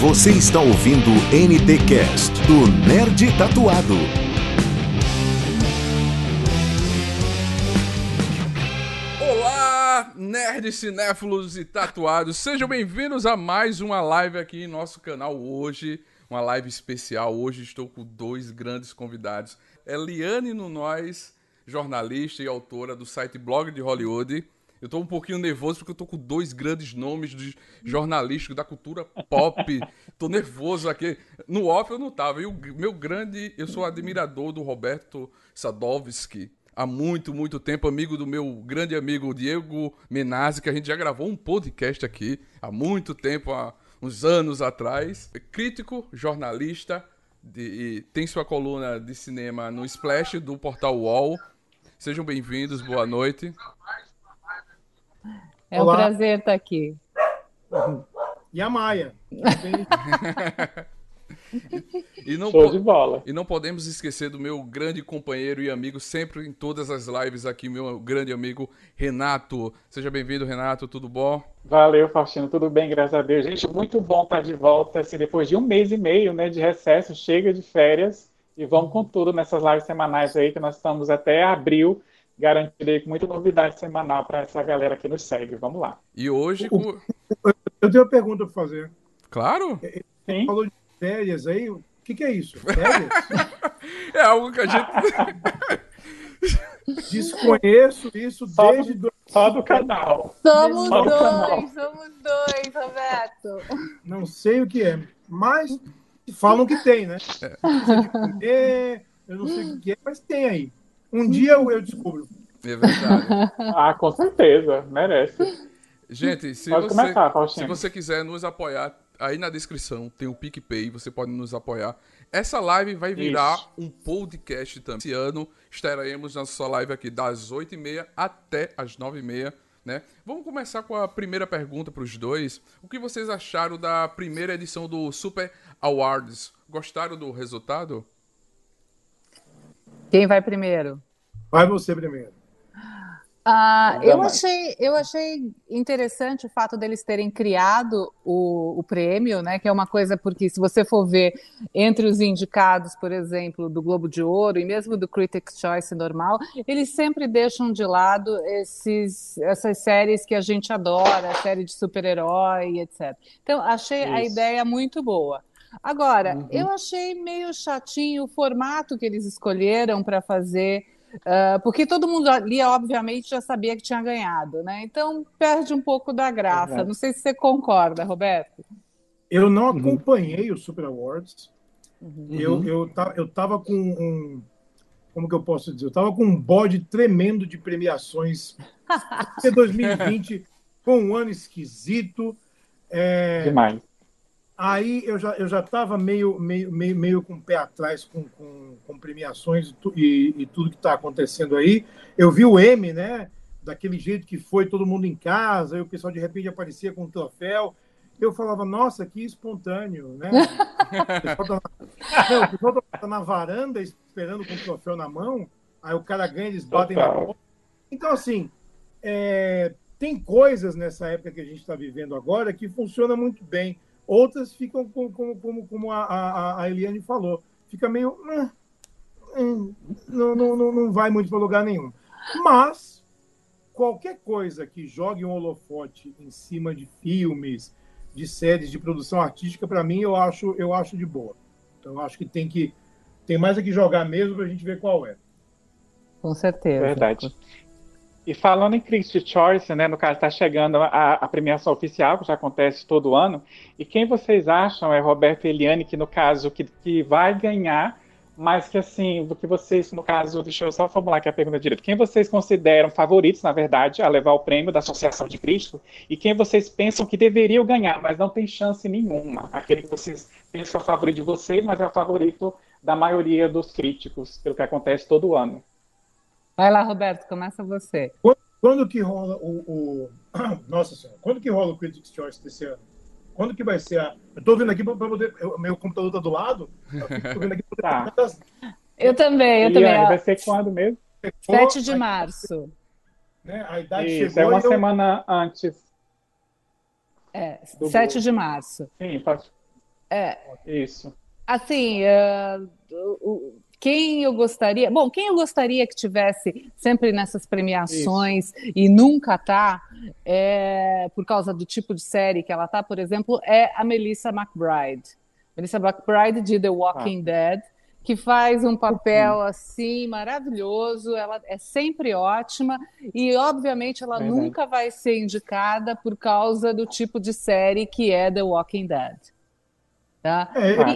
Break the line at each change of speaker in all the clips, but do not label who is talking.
Você está ouvindo o NT Cast do Nerd Tatuado.
Olá, nerds, cinéfilos e tatuados. Sejam bem-vindos a mais uma live aqui em nosso canal hoje. Uma live especial. Hoje estou com dois grandes convidados. Eliane Nunoz, jornalista e autora do site Blog de Hollywood. Eu tô um pouquinho nervoso porque eu tô com dois grandes nomes de jornalísticos da cultura pop. tô nervoso aqui. No off eu não tava. E o meu grande, eu sou admirador do Roberto Sadovski. Há muito, muito tempo, amigo do meu grande amigo Diego Menazzi, que a gente já gravou um podcast aqui há muito tempo, há uns anos atrás. É crítico, jornalista, de, tem sua coluna de cinema no Splash do portal UOL. Sejam bem-vindos, boa noite.
É Olá. um prazer estar aqui.
E a Maia.
e, não Show de bola. E não podemos esquecer do meu grande companheiro e amigo, sempre em todas as lives aqui, meu grande amigo Renato. Seja bem-vindo, Renato, tudo bom?
Valeu, Faustino, tudo bem, graças a Deus. Gente, muito bom estar de volta, assim, depois de um mês e meio né, de recesso, chega de férias e vamos com tudo nessas lives semanais aí, que nós estamos até abril garantirei com muita novidade semanal para essa galera que nos segue. Vamos lá.
E hoje.
O, eu tenho uma pergunta para fazer.
Claro.
Você Sim. falou de férias aí. O que, que é isso? Férias?
é algo que a gente.
Desconheço isso
só
desde.
Do, só do canal.
Somos só dois, canal. somos dois, Roberto.
Não sei o que é, mas falam que tem, né? É. Eu não sei o que é, mas tem aí. Um dia eu, eu descubro.
É verdade.
ah, com certeza, merece.
Gente, se você, começar, se você quiser nos apoiar, aí na descrição tem o PicPay, você pode nos apoiar. Essa live vai virar Isso. um podcast também. Esse ano estaremos na sua live aqui das 8h30 até as 9h30. Né? Vamos começar com a primeira pergunta para os dois. O que vocês acharam da primeira edição do Super Awards? Gostaram do resultado?
Quem vai primeiro?
Vai você primeiro.
Ah, eu, achei, eu achei interessante o fato deles terem criado o, o prêmio, né? Que é uma coisa, porque se você for ver entre os indicados, por exemplo, do Globo de Ouro e mesmo do Critics' Choice normal, eles sempre deixam de lado esses, essas séries que a gente adora, a série de super-herói, etc. Então, achei Isso. a ideia muito boa. Agora, uhum. eu achei meio chatinho o formato que eles escolheram para fazer, uh, porque todo mundo ali, obviamente, já sabia que tinha ganhado, né? Então perde um pouco da graça. Não sei se você concorda, Roberto.
Eu não uhum. acompanhei uhum. o Super Awards. Uhum. Eu, eu, eu tava com um. Como que eu posso dizer? Eu tava com um bode tremendo de premiações. Porque 2020 foi um ano esquisito. É...
Demais.
Aí eu já eu já estava meio, meio, meio, meio com o pé atrás com, com, com premiações e, e, tudo que está acontecendo aí. Eu vi o M, né? Daquele jeito que foi todo mundo em casa, e o pessoal de repente aparecia com um troféu. Eu falava, nossa, que espontâneo, né? o pessoal está tá na varanda esperando com o troféu na mão, aí o cara ganha, eles batem Total. na mão. Então, assim, é, tem coisas nessa época que a gente está vivendo agora que funciona muito bem Outras ficam como, como, como a, a, a Eliane falou, fica meio. Ah, hum, não, não, não vai muito para lugar nenhum. Mas qualquer coisa que jogue um holofote em cima de filmes, de séries de produção artística, para mim eu acho, eu acho de boa. Então eu acho que tem que tem mais a que jogar mesmo para a gente ver qual é.
Com certeza.
Verdade. E falando em Critics' Choice, né, no caso está chegando a, a, premiação oficial, que já acontece todo ano, e quem vocês acham é Roberto Eliane, que no caso que, que vai ganhar, mas que assim, do que vocês, no caso, deixa eu só formular aqui a pergunta direito, quem vocês consideram favoritos, na verdade, a levar o prêmio da Associação de Cristo, e quem vocês pensam que deveriam ganhar, mas não tem chance nenhuma, aquele que vocês pensam é o favorito de vocês, mas é o favorito da maioria dos críticos, pelo que acontece todo ano.
Vai lá, Roberto, começa você.
Quando, quando que rola o, o, Nossa Senhora, quando que rola o Critics' Choice desse ano? Quando que vai ser a. Eu tô vendo aqui para poder. O meu computador tá do lado. Eu tô vendo aqui
pra poder. tá. Eu também, eu Eliane, também.
Vai ser quando mesmo?
7 de março.
Né? A idade
Isso, chegou. É uma semana eu... antes.
É, 7 de março.
Sim, pode.
É.
Isso.
Assim, uh, quem eu gostaria. Bom, quem eu gostaria que tivesse sempre nessas premiações Isso. e nunca tá, é, por causa do tipo de série que ela tá, por exemplo, é a Melissa McBride. Melissa McBride de The Walking ah. Dead, que faz um papel assim maravilhoso, ela é sempre ótima e obviamente ela nunca vai ser indicada por causa do tipo de série que é The Walking Dead. Tá?
É,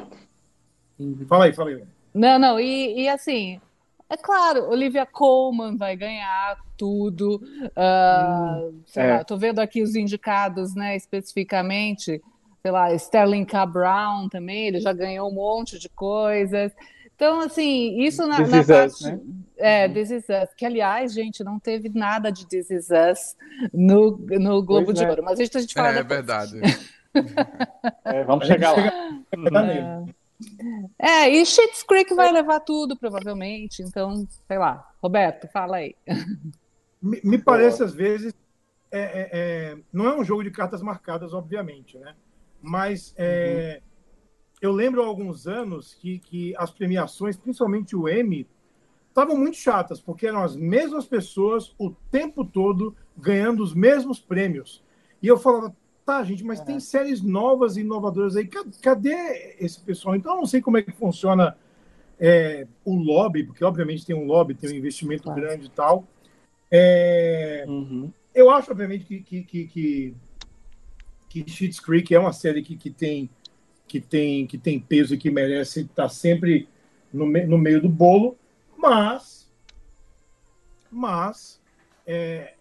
e... Fala aí, fala aí.
Não, não, e, e assim, é claro, Olivia Colman vai ganhar tudo. Uh, hum, sei é. lá, tô vendo aqui os indicados, né, especificamente. Sei lá, Sterling K. Brown também, ele já ganhou um monte de coisas. Então, assim, isso na, na parte. Us, né? É, This Is Us, que aliás, gente, não teve nada de This Is Us no, no Globo pois de é. Ouro, mas a gente, a gente fala. É,
é verdade.
é, vamos chegar lá.
É. É, e Schitt's Creek vai levar tudo, provavelmente. Então, sei lá. Roberto, fala aí.
Me, me parece, às vezes, é, é, é, não é um jogo de cartas marcadas, obviamente, né? Mas é, uhum. eu lembro há alguns anos que, que as premiações, principalmente o Emmy, estavam muito chatas, porque eram as mesmas pessoas o tempo todo ganhando os mesmos prêmios. E eu falava, Tá, gente, mas é. tem séries novas e inovadoras aí. Cadê esse pessoal? Então, eu não sei como é que funciona é, o lobby, porque obviamente tem um lobby, tem um investimento claro. grande e tal. É, uhum. Eu acho, obviamente, que, que, que, que, que Schitt's Creek é uma série que, que, tem, que, tem, que tem peso e que merece estar sempre no, me, no meio do bolo, mas, mas é,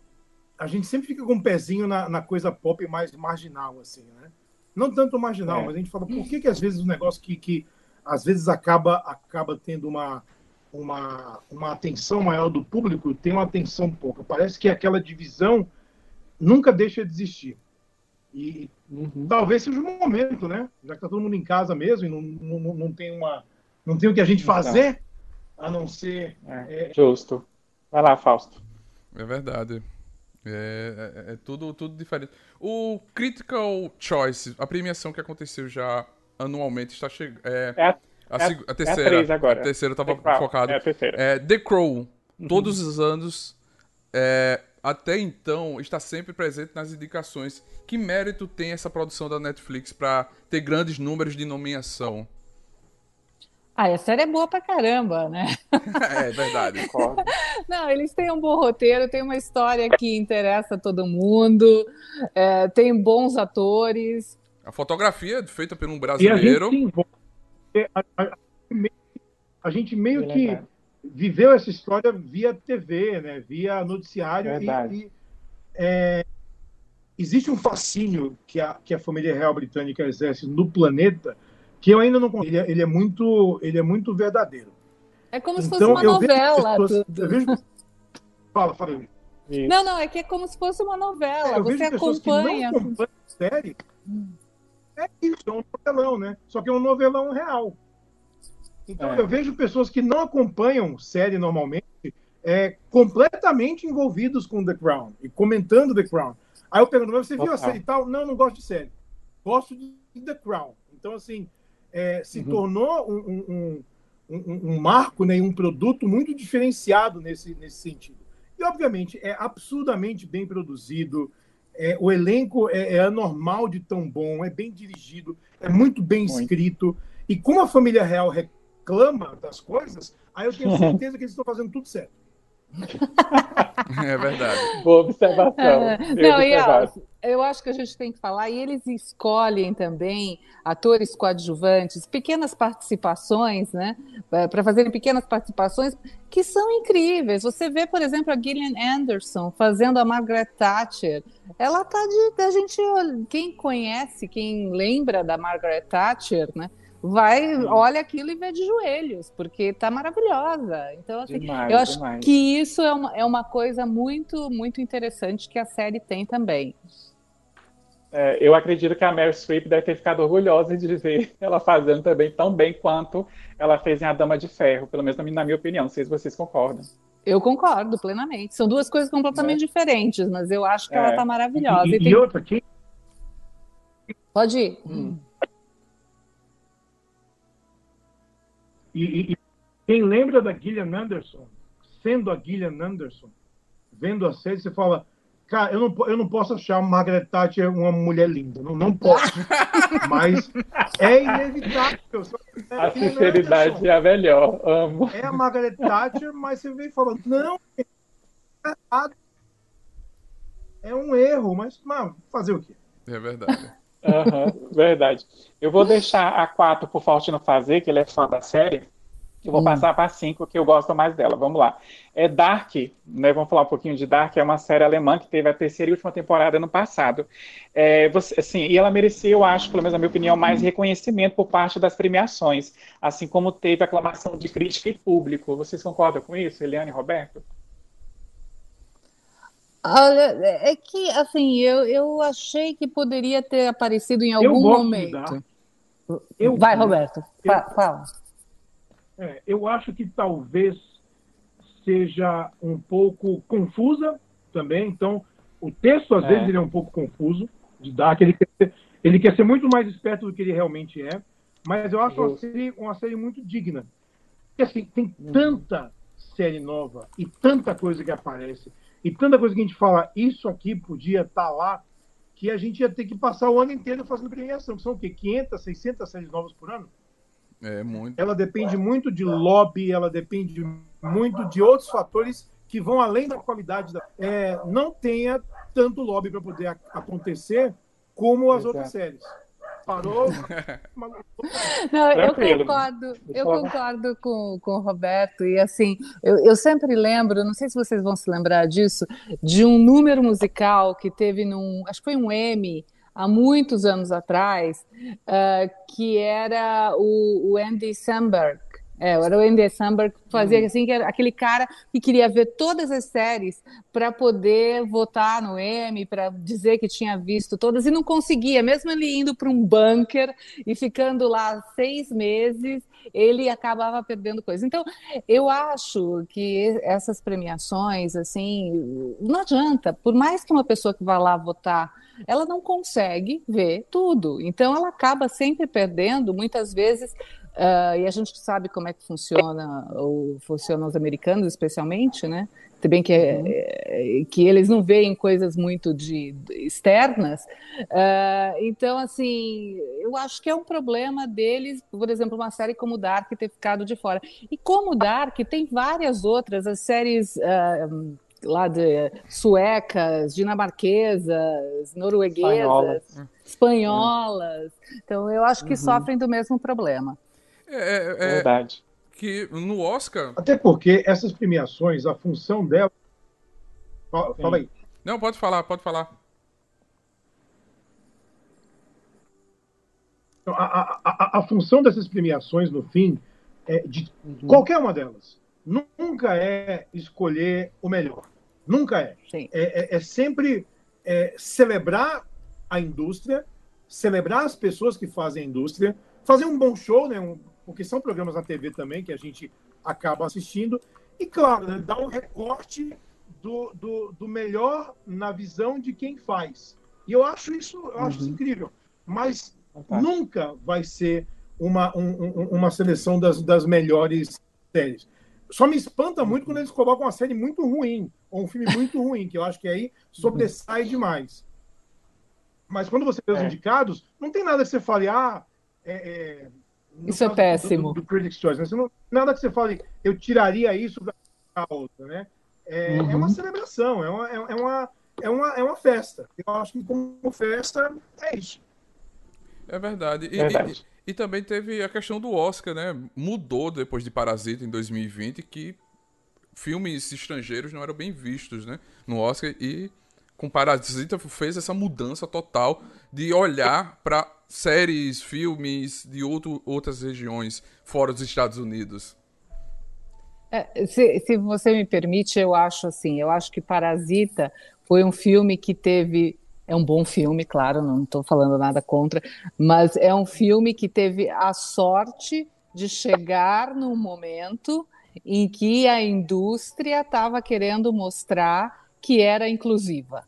a gente sempre fica com um pezinho na, na coisa pop mais marginal, assim, né? Não tanto marginal, é. mas a gente fala, por que, que às vezes o negócio que, que às vezes acaba, acaba tendo uma, uma, uma atenção maior do público tem uma atenção pouca. Parece que aquela divisão nunca deixa de existir. E uhum. talvez seja o um momento, né? Já que está todo mundo em casa mesmo e não, não, não, tem uma não tem o que a gente fazer a não ser.
É, é... Justo. Vai lá, Fausto.
É verdade. É, é, é, tudo, tudo diferente. O Critical Choice, a premiação que aconteceu já anualmente, está chegando. É, é, a, a, a, a, terceira. É a, agora. a terceira estava focado. É a terceira. É, The Crow, uhum. todos os anos, é, até então, está sempre presente nas indicações. Que mérito tem essa produção da Netflix para ter grandes números de nomeação?
Ah, a série é boa pra caramba, né?
é verdade.
Não, eles têm um bom roteiro, tem uma história que interessa todo mundo, é, tem bons atores.
A fotografia é feita por um brasileiro.
E a, gente, a, a, a gente meio que viveu essa história via TV, né? via noticiário. Verdade. E, e é, existe um fascínio que a, que a família real britânica exerce no planeta que eu ainda não ele é, ele é muito ele é muito verdadeiro.
É como se então, fosse uma novela. Pessoas, vejo...
Fala, fala aí.
Não, não, é que é como se fosse uma novela. É, eu Você vejo acompanha.
Que não acompanham série. É isso, é um novelão, né? Só que é um novelão real. Então é. eu vejo pessoas que não acompanham série normalmente, é, completamente envolvidos com The Crown e comentando The Crown. Aí eu pergunto, mas você viu a série e tal? Não, não gosto de série. Gosto de The Crown. Então, assim, é, se uhum. tornou um, um, um, um, marco, né, um produto muito diferenciado nesse, nesse sentido. E, obviamente, é absurdamente bem produzido, é, o elenco é, é anormal de tão bom, é bem dirigido, é muito bem muito. escrito. E como a família real reclama das coisas, aí eu tenho certeza que eles estão fazendo tudo certo.
É verdade.
Boa observação. É,
não, e, ó, eu acho que a gente tem que falar, e eles escolhem também atores coadjuvantes, pequenas participações, né? Para fazerem pequenas participações que são incríveis. Você vê, por exemplo, a Gillian Anderson fazendo a Margaret Thatcher. Ela tá de. A gente, quem conhece, quem lembra da Margaret Thatcher, né? Vai, olha aquilo e vê de joelhos, porque tá maravilhosa. Então, assim, demais, eu acho demais. que isso é uma, é uma coisa muito, muito interessante que a série tem também.
É, eu acredito que a Mary Streep deve ter ficado orgulhosa de ver ela fazendo também tão bem quanto ela fez em A Dama de Ferro, pelo menos na minha opinião. Não sei se vocês concordam.
Eu concordo plenamente. São duas coisas completamente é. diferentes, mas eu acho que é. ela tá maravilhosa.
E, e, tem... e outra aqui.
Pode ir. Hum.
E, e, quem lembra da Gillian Anderson, sendo a Gillian Anderson, vendo a série, você fala, cara, eu não, eu não posso achar Margaret Thatcher uma mulher linda, não, não posso. Mas é inevitável.
É a sinceridade é a melhor, amo.
É a Margaret Thatcher, mas você vem falando, não, é errado. É um erro, mas, mas fazer o quê?
É verdade.
Uhum, verdade. Eu vou deixar a 4 pro Faustino fazer, que ele é fã da série. Eu vou hum. passar para 5, que eu gosto mais dela. Vamos lá. É Dark, né? Vamos falar um pouquinho de Dark, é uma série alemã que teve a terceira e última temporada no passado. É, você, assim, e ela merecia, eu acho, pelo menos na minha opinião, mais reconhecimento por parte das premiações, assim como teve aclamação de crítica e público. Vocês concordam com isso, Eliane e Roberto?
Olha, é que, assim, eu, eu achei que poderia ter aparecido em algum momento. Eu, Vai, Roberto, eu, fala.
É, eu acho que talvez seja um pouco confusa também. Então, o texto, às é. vezes, ele é um pouco confuso de dar, que ele quer, ser, ele quer ser muito mais esperto do que ele realmente é. Mas eu acho uma série, uma série muito digna. Porque, assim, tem uhum. tanta série nova e tanta coisa que aparece e tanta coisa que a gente fala, isso aqui podia estar tá lá, que a gente ia ter que passar o ano inteiro fazendo premiação, que são o quê? 500, 600 séries novas por ano?
É, muito.
Ela depende muito de lobby, ela depende muito de outros fatores que vão além da qualidade. Da... É, não tenha tanto lobby para poder acontecer como as Exato. outras séries. Parou.
Não, eu concordo, eu concordo com, com o Roberto, e assim, eu, eu sempre lembro, não sei se vocês vão se lembrar disso, de um número musical que teve num, acho que foi um M, há muitos anos atrás, uh, que era o, o Andy Samberg, é, era o Andy Samberg que fazia uhum. assim, que era aquele cara que queria ver todas as séries para poder votar no M, para dizer que tinha visto todas, e não conseguia, mesmo ele indo para um bunker e ficando lá seis meses, ele acabava perdendo coisas. Então, eu acho que essas premiações, assim, não adianta, por mais que uma pessoa que vá lá votar ela não consegue ver tudo. Então, ela acaba sempre perdendo, muitas vezes, uh, e a gente sabe como é que funciona, ou funcionam os americanos, especialmente, né? Bem que, uhum. é, que eles não veem coisas muito de, de externas. Uh, então, assim, eu acho que é um problema deles, por exemplo, uma série como Dark ter ficado de fora. E como Dark, tem várias outras, as séries uh, lá de suecas, dinamarquesas, norueguesas, espanholas. espanholas. Então, eu acho que uhum. sofrem do mesmo problema.
É, é, é, Verdade. Que no Oscar.
Até porque essas premiações, a função dela. Fala, fala aí.
Não, pode falar, pode falar.
Então, a, a, a, a função dessas premiações, no fim, é de uhum. qualquer uma delas, nunca é escolher o melhor. Nunca é. É, é, é, sempre é, celebrar a indústria, celebrar as pessoas que fazem a indústria, fazer um bom show, né? Um, porque são programas na TV também que a gente acaba assistindo. E, claro, né, dar um recorte do, do, do, melhor na visão de quem faz. E eu acho isso, eu acho uhum. isso incrível. Mas nunca vai ser uma, um, uma seleção das, das melhores séries. Só me espanta muito quando eles colocam uma série muito ruim, ou um filme muito ruim, que eu acho que aí sobressai demais. Mas quando você vê os é. indicados, não tem nada que você fale, ah, é, é,
isso é péssimo.
Do, do, do Critics' Choice, né? não, nada que você fale, eu tiraria isso da outra, né? É, uhum. é uma celebração, é uma, é, é, uma, é, uma, é uma festa. Eu acho que como festa é isso.
É verdade. E, verdade. E, e também teve a questão do Oscar, né? Mudou depois de Parasita em 2020, que filmes estrangeiros não eram bem vistos, né? No Oscar e com Parasita fez essa mudança total de olhar para séries, filmes de outro, outras regiões fora dos Estados Unidos.
É, se, se você me permite, eu acho assim, eu acho que Parasita foi um filme que teve é um bom filme, claro, não estou falando nada contra, mas é um filme que teve a sorte de chegar no momento em que a indústria estava querendo mostrar que era inclusiva.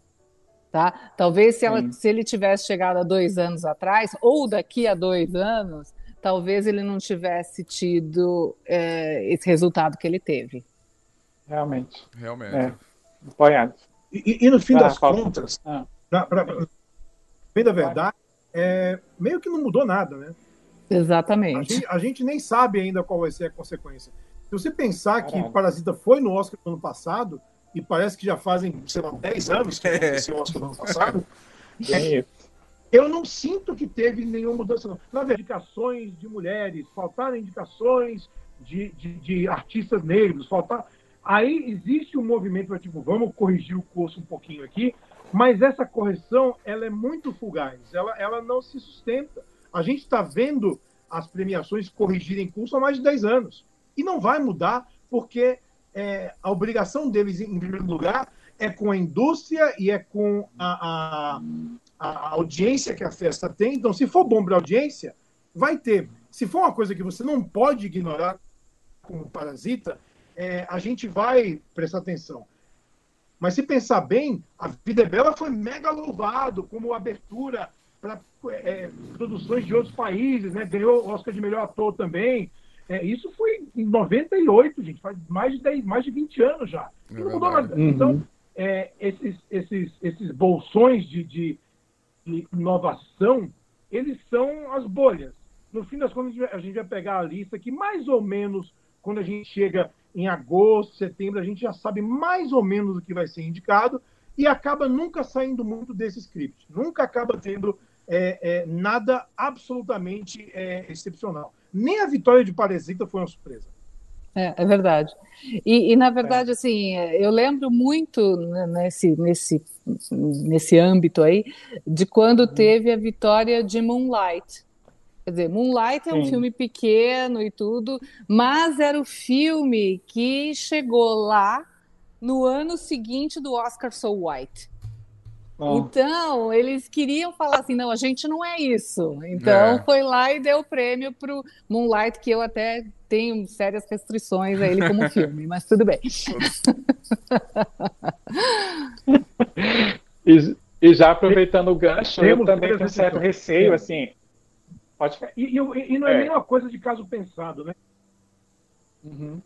Tá? Talvez se, ela, se ele tivesse chegado há dois anos atrás, ou daqui a dois anos, talvez ele não tivesse tido é, esse resultado que ele teve.
Realmente.
Realmente.
É. Apoiado.
E, e, no fim ah, das contas, ah. pra, bem da verdade, é, meio que não mudou nada, né?
Exatamente.
A gente, a gente, nem sabe ainda qual vai ser a consequência. Se você pensar Caramba. que Parasita foi no Oscar no ano passado, e parece que já fazem, sei lá, 10 anos que aconteceu o Oscar no ano passado, é, eu não sinto que teve nenhuma mudança. Não. Na verdade, indicações de mulheres, faltaram indicações de, de, de artistas negros, faltar. Aí existe um movimento para tipo, vamos corrigir o curso um pouquinho aqui, mas essa correção ela é muito fugaz, ela, ela não se sustenta. A gente está vendo as premiações corrigirem curso há mais de 10 anos. E não vai mudar, porque é, a obrigação deles, em primeiro lugar, é com a indústria e é com a, a, a audiência que a festa tem. Então, se for bom para a audiência, vai ter. Se for uma coisa que você não pode ignorar como parasita, é, a gente vai prestar atenção. Mas se pensar bem, a Vida é Bela foi mega louvado como abertura para é, produções de outros países, né? Ganhou Oscar de melhor ator também. É, isso foi em 98, gente, faz mais de 10, mais de 20 anos já. É não mudou nada. Uhum. Então, é, esses, esses, esses bolsões de, de, de, inovação, eles são as bolhas. No fim das contas, a gente vai pegar a lista que mais ou menos, quando a gente chega em agosto, setembro, a gente já sabe mais ou menos o que vai ser indicado e acaba nunca saindo muito desse script. Nunca acaba tendo é, é, nada absolutamente é, excepcional. Nem a vitória de Parasita foi uma surpresa.
É, é verdade. E, e, na verdade, é. assim, eu lembro muito nesse, nesse, nesse âmbito aí de quando uhum. teve a vitória de Moonlight. Quer dizer, Moonlight é um Sim. filme pequeno e tudo, mas era o filme que chegou lá no ano seguinte do Oscar So White. Oh. Então, eles queriam falar assim: não, a gente não é isso. Então, é. foi lá e deu o prêmio para o Moonlight, que eu até tenho sérias restrições a ele como filme, mas tudo bem.
e, e, já aproveitando o gancho, eu também tenho um certo receio, assim,
Pode E, e, e não é, é, nem uma coisa de caso pensado, né?
Uhum.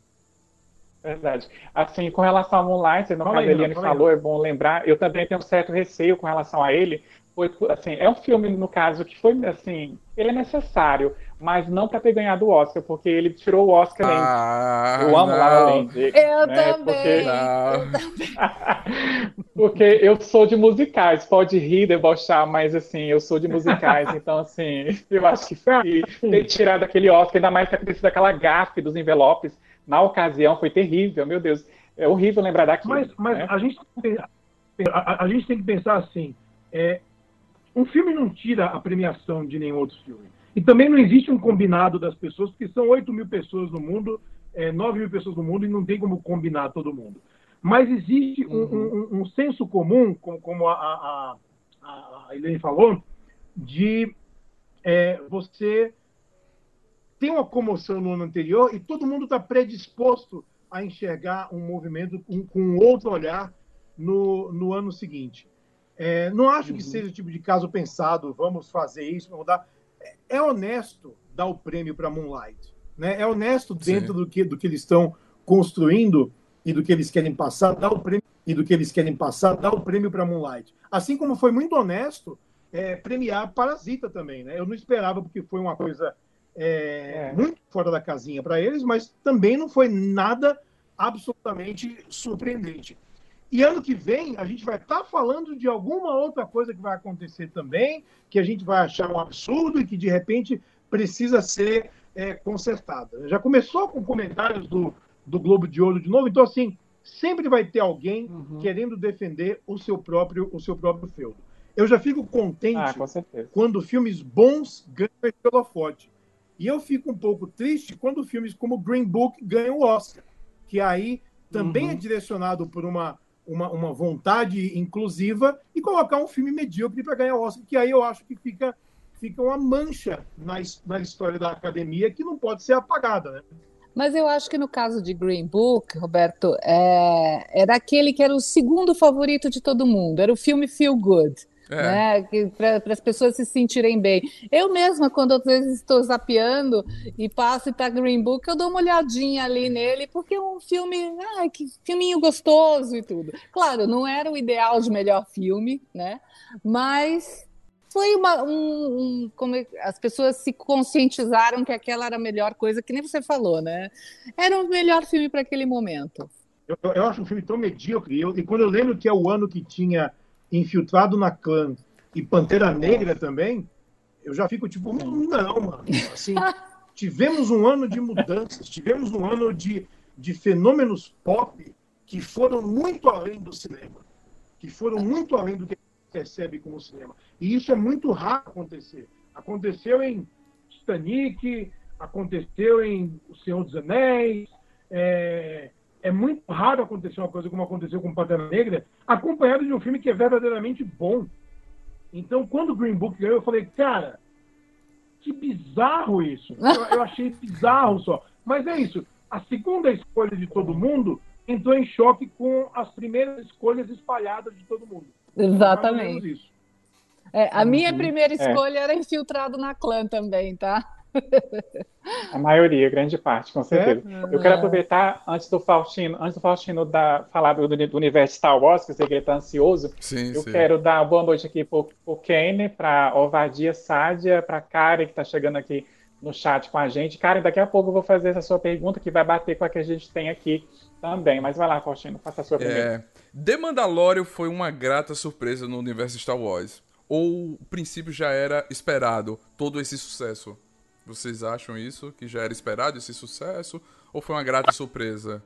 Verdade. Assim, com relação ao Moonlight, no caso a Eliane falou, é bom lembrar, eu também tenho um certo receio com relação a ele, foi, assim, é um filme, no caso, que foi, assim, ele é necessário, mas não para ter ganhado o Oscar, porque ele tirou o Oscar ah, Eu amo La La Land.
Eu né, também. Porque... Eu também.
porque eu sou de musicais, pode rir, debochar, mas, assim, eu sou de musicais, então, assim, eu acho que ter tirado aquele Oscar, ainda mais ter sido aquela gafe dos envelopes, na ocasião, foi terrível, meu Deus. É horrível lembrar daquilo.
Mas, mas né? a, gente, a, a, gente tem que pensar assim, é, um filme não tira a premiação de nenhum outro filme. E também não existe um combinado das pessoas, porque são 8 mil pessoas no mundo, é, 9 mil pessoas no mundo, e não tem como combinar todo mundo. Mas existe um, uhum. um, um senso comum, como, a, a, a Helene falou, de é, você ter uma comoção no ano anterior e todo mundo está predisposto a enxergar um movimento com, com outro olhar no, no ano seguinte. É, não acho que uhum. seja o tipo de caso pensado, vamos fazer isso, vamos dar. É, é honesto dar o prêmio para Moonlight. Né? É honesto dentro do que, do que eles estão construindo e do que eles querem passar, dar o prêmio e do que eles querem passar, dar o prêmio para Moonlight. Assim como foi muito honesto é, premiar Parasita também. Né? Eu não esperava, porque foi uma coisa é, é. muito fora da casinha para eles, mas também não foi nada absolutamente surpreendente. E ano que vem a gente vai estar tá falando de alguma outra coisa que vai acontecer também, que a gente vai achar um absurdo e que de repente precisa ser é, consertada. Já começou com comentários do, do Globo de Ouro de novo, então assim sempre vai ter alguém uhum. querendo defender o seu próprio o seu próprio feudo. Eu já fico contente ah, quando filmes bons ganham pelo holofote. E eu fico um pouco triste quando filmes como Green Book ganham o Oscar, que aí também uhum. é direcionado por uma uma, uma vontade inclusiva e colocar um filme medíocre para ganhar o Oscar, que aí eu acho que fica, fica uma mancha na, na história da academia que não pode ser apagada, né?
Mas eu acho que no caso de Green Book, Roberto, é, era aquele que era o segundo favorito de todo mundo, era o filme Feel Good. É. Né? Para as pessoas se sentirem bem. Eu mesma, quando às vezes estou zapeando e passo e tá Green Book, eu dou uma olhadinha ali nele, porque é um filme, ah, que filminho gostoso e tudo. Claro, não era o ideal de melhor filme, né? Mas foi uma, um, um, como é, as pessoas se conscientizaram que aquela era a melhor coisa, que nem você falou, né? Era o melhor filme para aquele momento.
Eu, eu, acho um filme tão medíocre. Eu, e quando eu lembro que é o ano que tinha Infiltrado na Clã e Pantera Negra também, eu já fico tipo, não, mano. Assim, tivemos um ano de mudanças, tivemos um ano de, de fenômenos pop que foram muito além do cinema, que foram muito além do que a gente percebe como cinema. E isso é muito raro acontecer. Aconteceu em Titanic, aconteceu em O Senhor dos Anéis, é, é muito raro acontecer uma coisa como aconteceu com Pantera Negra, acompanhado de um filme que é verdadeiramente bom. Então, quando o Green Book ganhou, eu falei, cara, que bizarro isso. Eu, eu achei bizarro só. Mas é isso. A segunda escolha de todo mundo entrou em choque com as primeiras escolhas espalhadas de todo mundo.
Exatamente. É, a minha primeira é. escolha é. era infiltrado na clã também, tá?
A maioria, grande parte, com certeza. É? Eu quero aproveitar, antes do Faustino, antes do Faustino dar, falar do, do, universo Star Wars, que eu sei que ele está ansioso, sim, eu sim. quero dar boa noite aqui para o Kane, para Ovadia Sádia, para Karen, que está chegando aqui no chat com a gente. Karen, daqui a pouco eu vou fazer essa sua pergunta, que vai bater com a que a gente tem aqui também. Mas vai lá, Faustino, faça a sua pergunta. É,
The Mandalorian foi uma grata surpresa no universo Star Wars? Ou o princípio já era esperado, todo esse sucesso? Vocês acham isso? Que já era esperado esse sucesso? Ou foi uma grata surpresa?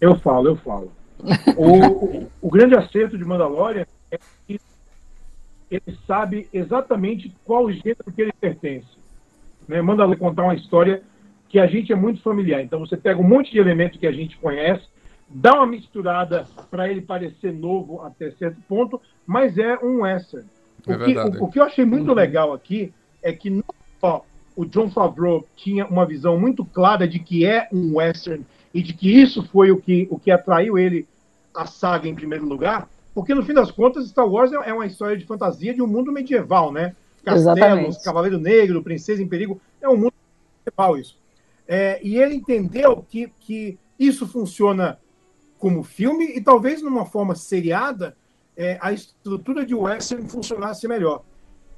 Eu falo, eu falo. o, o, grande acerto de Mandalorian é que ele sabe exatamente qual gênero que ele pertence. Né? Mandalorian contar uma história que a gente é muito familiar. Então você pega um monte de elementos que a gente conhece, dá uma misturada para ele parecer novo até certo ponto, mas é um western. O, é que, o, o que eu achei muito legal aqui é que não só o John Favreau tinha uma visão muito clara de que é um western e de que isso foi o que, o que atraiu ele à saga em primeiro lugar, porque no fim das contas Star Wars é, é uma história de fantasia de um mundo medieval, né? Castelos, Exatamente. Cavaleiro Negro, Princesa em Perigo, é um mundo medieval isso. É, e ele entendeu que, que isso funciona como filme e talvez numa forma seriada é, a estrutura de western funcionasse melhor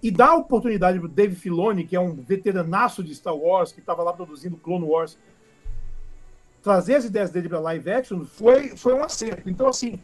e dá a oportunidade para o Dave Filoni, que é um veteranaço de Star Wars, que estava lá produzindo Clone Wars, trazer as ideias dele para live action foi, foi um acerto. Então, assim,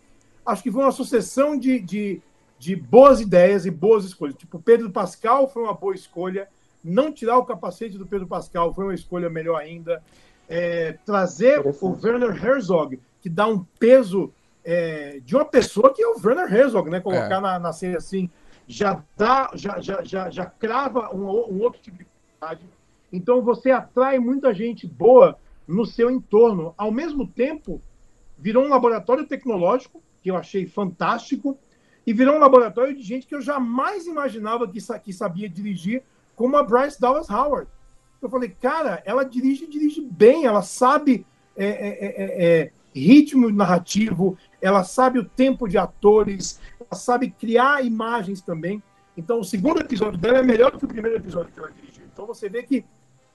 acho que foi uma sucessão de, de, de boas ideias e boas escolhas. Tipo, Pedro Pascal foi uma boa escolha. Não tirar o capacete do Pedro Pascal foi uma escolha melhor ainda. É, trazer o Werner Herzog, que dá um peso é, de uma pessoa que é o Werner Herzog, né? Colocar é. na, na série assim já dá, já, já, já, já crava um, um outro tipo de qualidade. Então você atrai muita gente boa no seu entorno. Ao mesmo tempo, virou um laboratório tecnológico, que eu achei fantástico, e virou um laboratório de gente que eu jamais imaginava que, que sabia dirigir, como a Bryce Dallas Howard. Eu falei, cara, ela dirige, dirige bem, ela sabe é, é, é, é ritmo narrativo, ela sabe o tempo de atores, sabe criar imagens também. Então, o segundo episódio dela é melhor que o primeiro episódio que ela dirigiu. Então, você vê que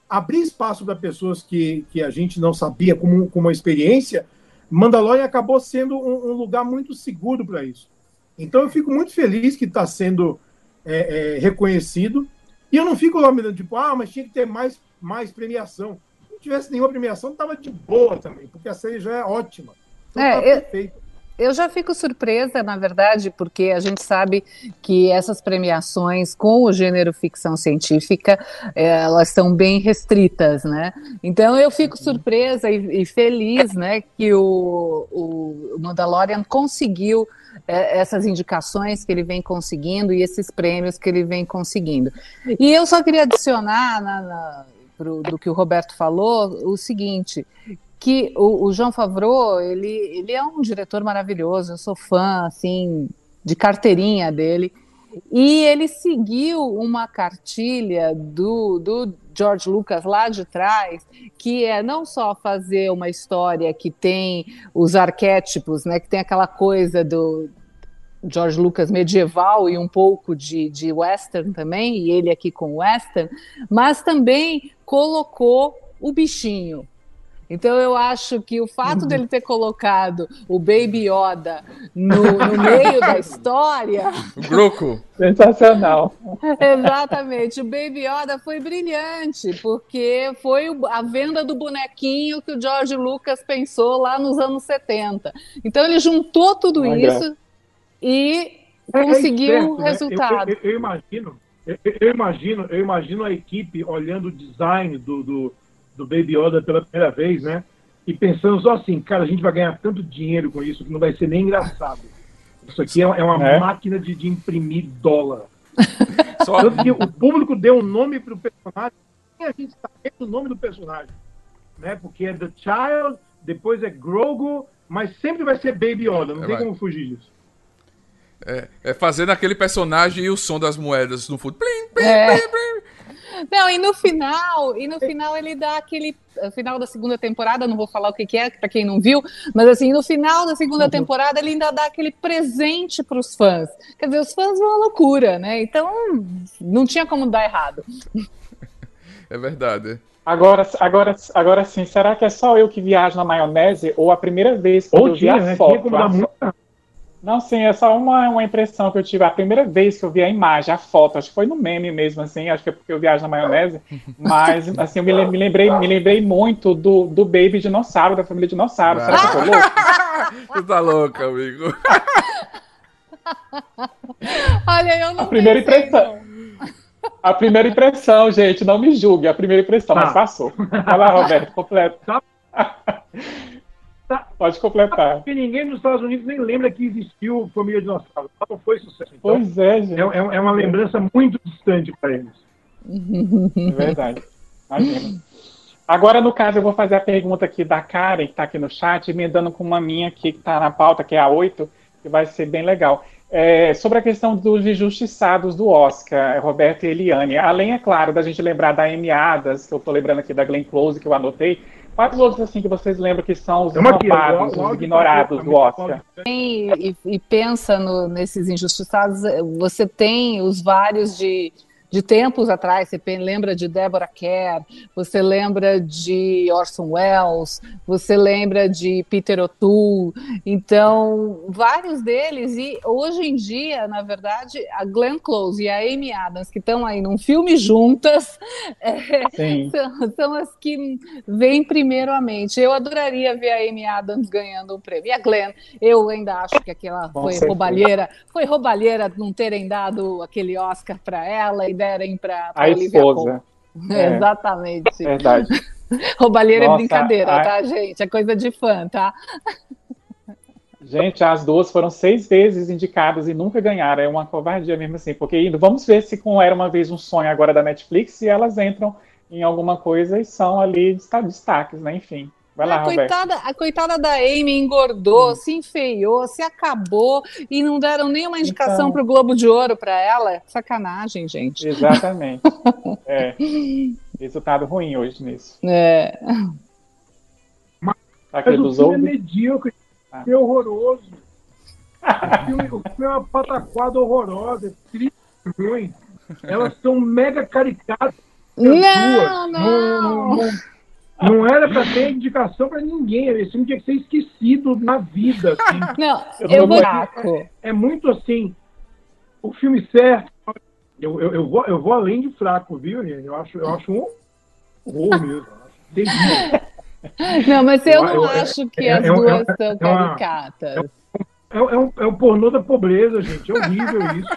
abrir espaço para pessoas que, que a gente não sabia como, como uma experiência, Mandalorian acabou sendo um, um lugar muito seguro para isso. Então, eu fico muito feliz que está sendo é, é, reconhecido. E eu não fico lá me dando tipo, ah, mas tinha que ter mais, mais premiação. Se não tivesse nenhuma premiação, estava de boa também, porque a série já é ótima.
Então, é, tá eu... Eu já fico surpresa, na verdade, porque a gente sabe que essas premiações com o gênero ficção científica, elas são bem restritas, né? Então eu fico uhum. surpresa e, e feliz, né, que o, o Mandalorian conseguiu eh, essas indicações que ele vem conseguindo e esses prêmios que ele vem conseguindo. E eu só queria adicionar na, na pro, do que o Roberto falou o seguinte, que o, o João Favreau, ele, ele é um diretor maravilhoso, eu sou fã, assim, de carteirinha dele, e ele seguiu uma cartilha do, do George Lucas lá de trás, que é não só fazer uma história que tem os arquétipos, né, que tem aquela coisa do George Lucas medieval e um pouco de, de western também, e ele aqui com western, mas também colocou o bichinho. Então eu acho que o fato dele ter colocado o Baby Yoda no, no meio da história.
O Groco.
Sensacional.
Exatamente. O Baby Yoda foi brilhante, porque foi a venda do bonequinho que o George Lucas pensou lá nos anos 70. Então ele juntou tudo Olha. isso e é, é conseguiu é o resultado.
Né? Eu, eu, eu, imagino, eu, imagino, eu imagino a equipe olhando o design do, do, do Baby Yoda pela primeira vez, né? E pensando só assim, cara, a gente vai ganhar tanto dinheiro com isso que não vai ser nem engraçado. Isso aqui é, é uma é. máquina de, de, imprimir dólar. Só... Tanto que o público deu um nome para o personagem, e a gente sabe o nome do personagem. Né? Porque é The Child, depois é Grogu, mas sempre vai ser Baby Yoda, não é, tem vai. como fugir disso.
É, é fazendo aquele personagem e o som das moedas no fundo. Plim, plim, é.
plim, plim. Não, e no final, e no final ele dá aquele final da segunda temporada, não vou falar o que, que é para quem não viu, mas assim, no final da segunda uhum. temporada ele ainda dá aquele presente para os fãs. Quer dizer, os fãs vão à loucura, né? Então, não tinha como dar errado.
É verdade.
Agora, agora, agora sim, será que é só eu que viajo na maionese ou a primeira vez que eu vi a né? foto? Não, sim, é só uma, uma impressão que eu tive. A primeira vez que eu vi a imagem, a foto, acho que foi no meme mesmo, assim, acho que é porque eu viajo na maionese, mas, assim, eu me, me, lembrei, me lembrei muito do, do Baby Dinossauro, da família Dinossauro. Será que eu tô louco?
Você tá louco, amigo.
Olha, eu não
A primeira impressão. A primeira impressão, gente, não me julgue, a primeira impressão, mas tá. passou. Vai lá, Roberto, completo. Tá. Pode completar.
Porque ninguém nos Estados Unidos nem lembra que existiu Família Dinossauro. Não foi sucesso.
Então, pois é, gente. É,
é, é uma lembrança muito distante para eles.
É verdade. Imagina. Agora, no caso, eu vou fazer a pergunta aqui da Karen, que está aqui no chat, emendando com uma minha aqui que está na pauta, que é a 8, que vai ser bem legal. É, sobre a questão dos injustiçados do Oscar, Roberto e Eliane. Além, é claro, da gente lembrar da Amy Adams, que eu estou lembrando aqui da Glenn Close, que eu anotei, Quais outros assim que vocês lembram que são os escapados, os ignorados do Oscar?
E, e pensa no, nesses injustiçados, você tem os vários de de tempos atrás, você lembra de Deborah Kerr, você lembra de Orson Welles, você lembra de Peter O'Toole, então vários deles e hoje em dia, na verdade, a Glenn Close e a Amy Adams que estão aí num filme juntas é, são, são, as que vêm primeiro à mente. Eu adoraria ver a Amy Adams ganhando um prêmio. E a Glenn, eu ainda acho que aquela foi roubalheira, foi roubalheira não terem dado aquele Oscar para ela e derem para
a esposa.
É, Exatamente.
Verdade.
Roubalheira é Nossa, é brincadeira, a... tá, gente? É coisa de fã, tá?
Gente, as duas foram seis vezes indicadas e nunca ganharam. É uma covardia mesmo assim. Porque vamos ver se com Era Uma Vez um Sonho agora da Netflix, se elas entram em alguma coisa e são ali destaques, né? Enfim. Vai lá,
a, coitada, a coitada da Amy engordou, hum. se enfeiou, se acabou e não deram nenhuma indicação então... para o Globo de Ouro para ela. Sacanagem, gente.
Exatamente. é. Resultado ruim hoje nisso.
É.
Mas, mas o filme é medíocre, ah. é horroroso. o, filme, o filme é uma pataquada horrorosa, é triste, ruim. Elas são mega caricatas.
Não, duas. não. não, não
não era para ter indicação para ninguém. Esse filme tinha que ser esquecido na vida. Assim.
Não, eu vou...
é, é, muito assim. O filme certo. Eu, eu, eu, vou, eu vou além de fraco, viu, Eu acho, eu acho um horror mesmo.
Não, mas eu, eu não eu, acho que é, as é, duas é, são caricatas.
É, um, é um pornô da pobreza, gente. É horrível isso.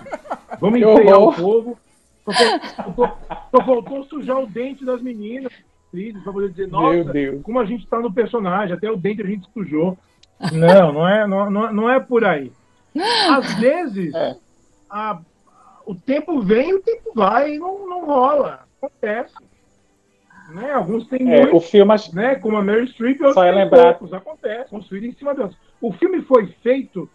Vamos enfeiar o povo. Só, só, só faltou sujar o dente das meninas atrizes para poder dizer, nossa, como a gente está no personagem, até o dente a gente sujou. Não, não é, não, não é por aí. Às vezes, é. a, o tempo vem e o tempo vai e não, não rola. Acontece. Né? Alguns têm
é, muito, o filme
né? como a Mary Streep, outros
só é lembrar...
poucos. Acontece, construído em cima delas. O filme foi feito,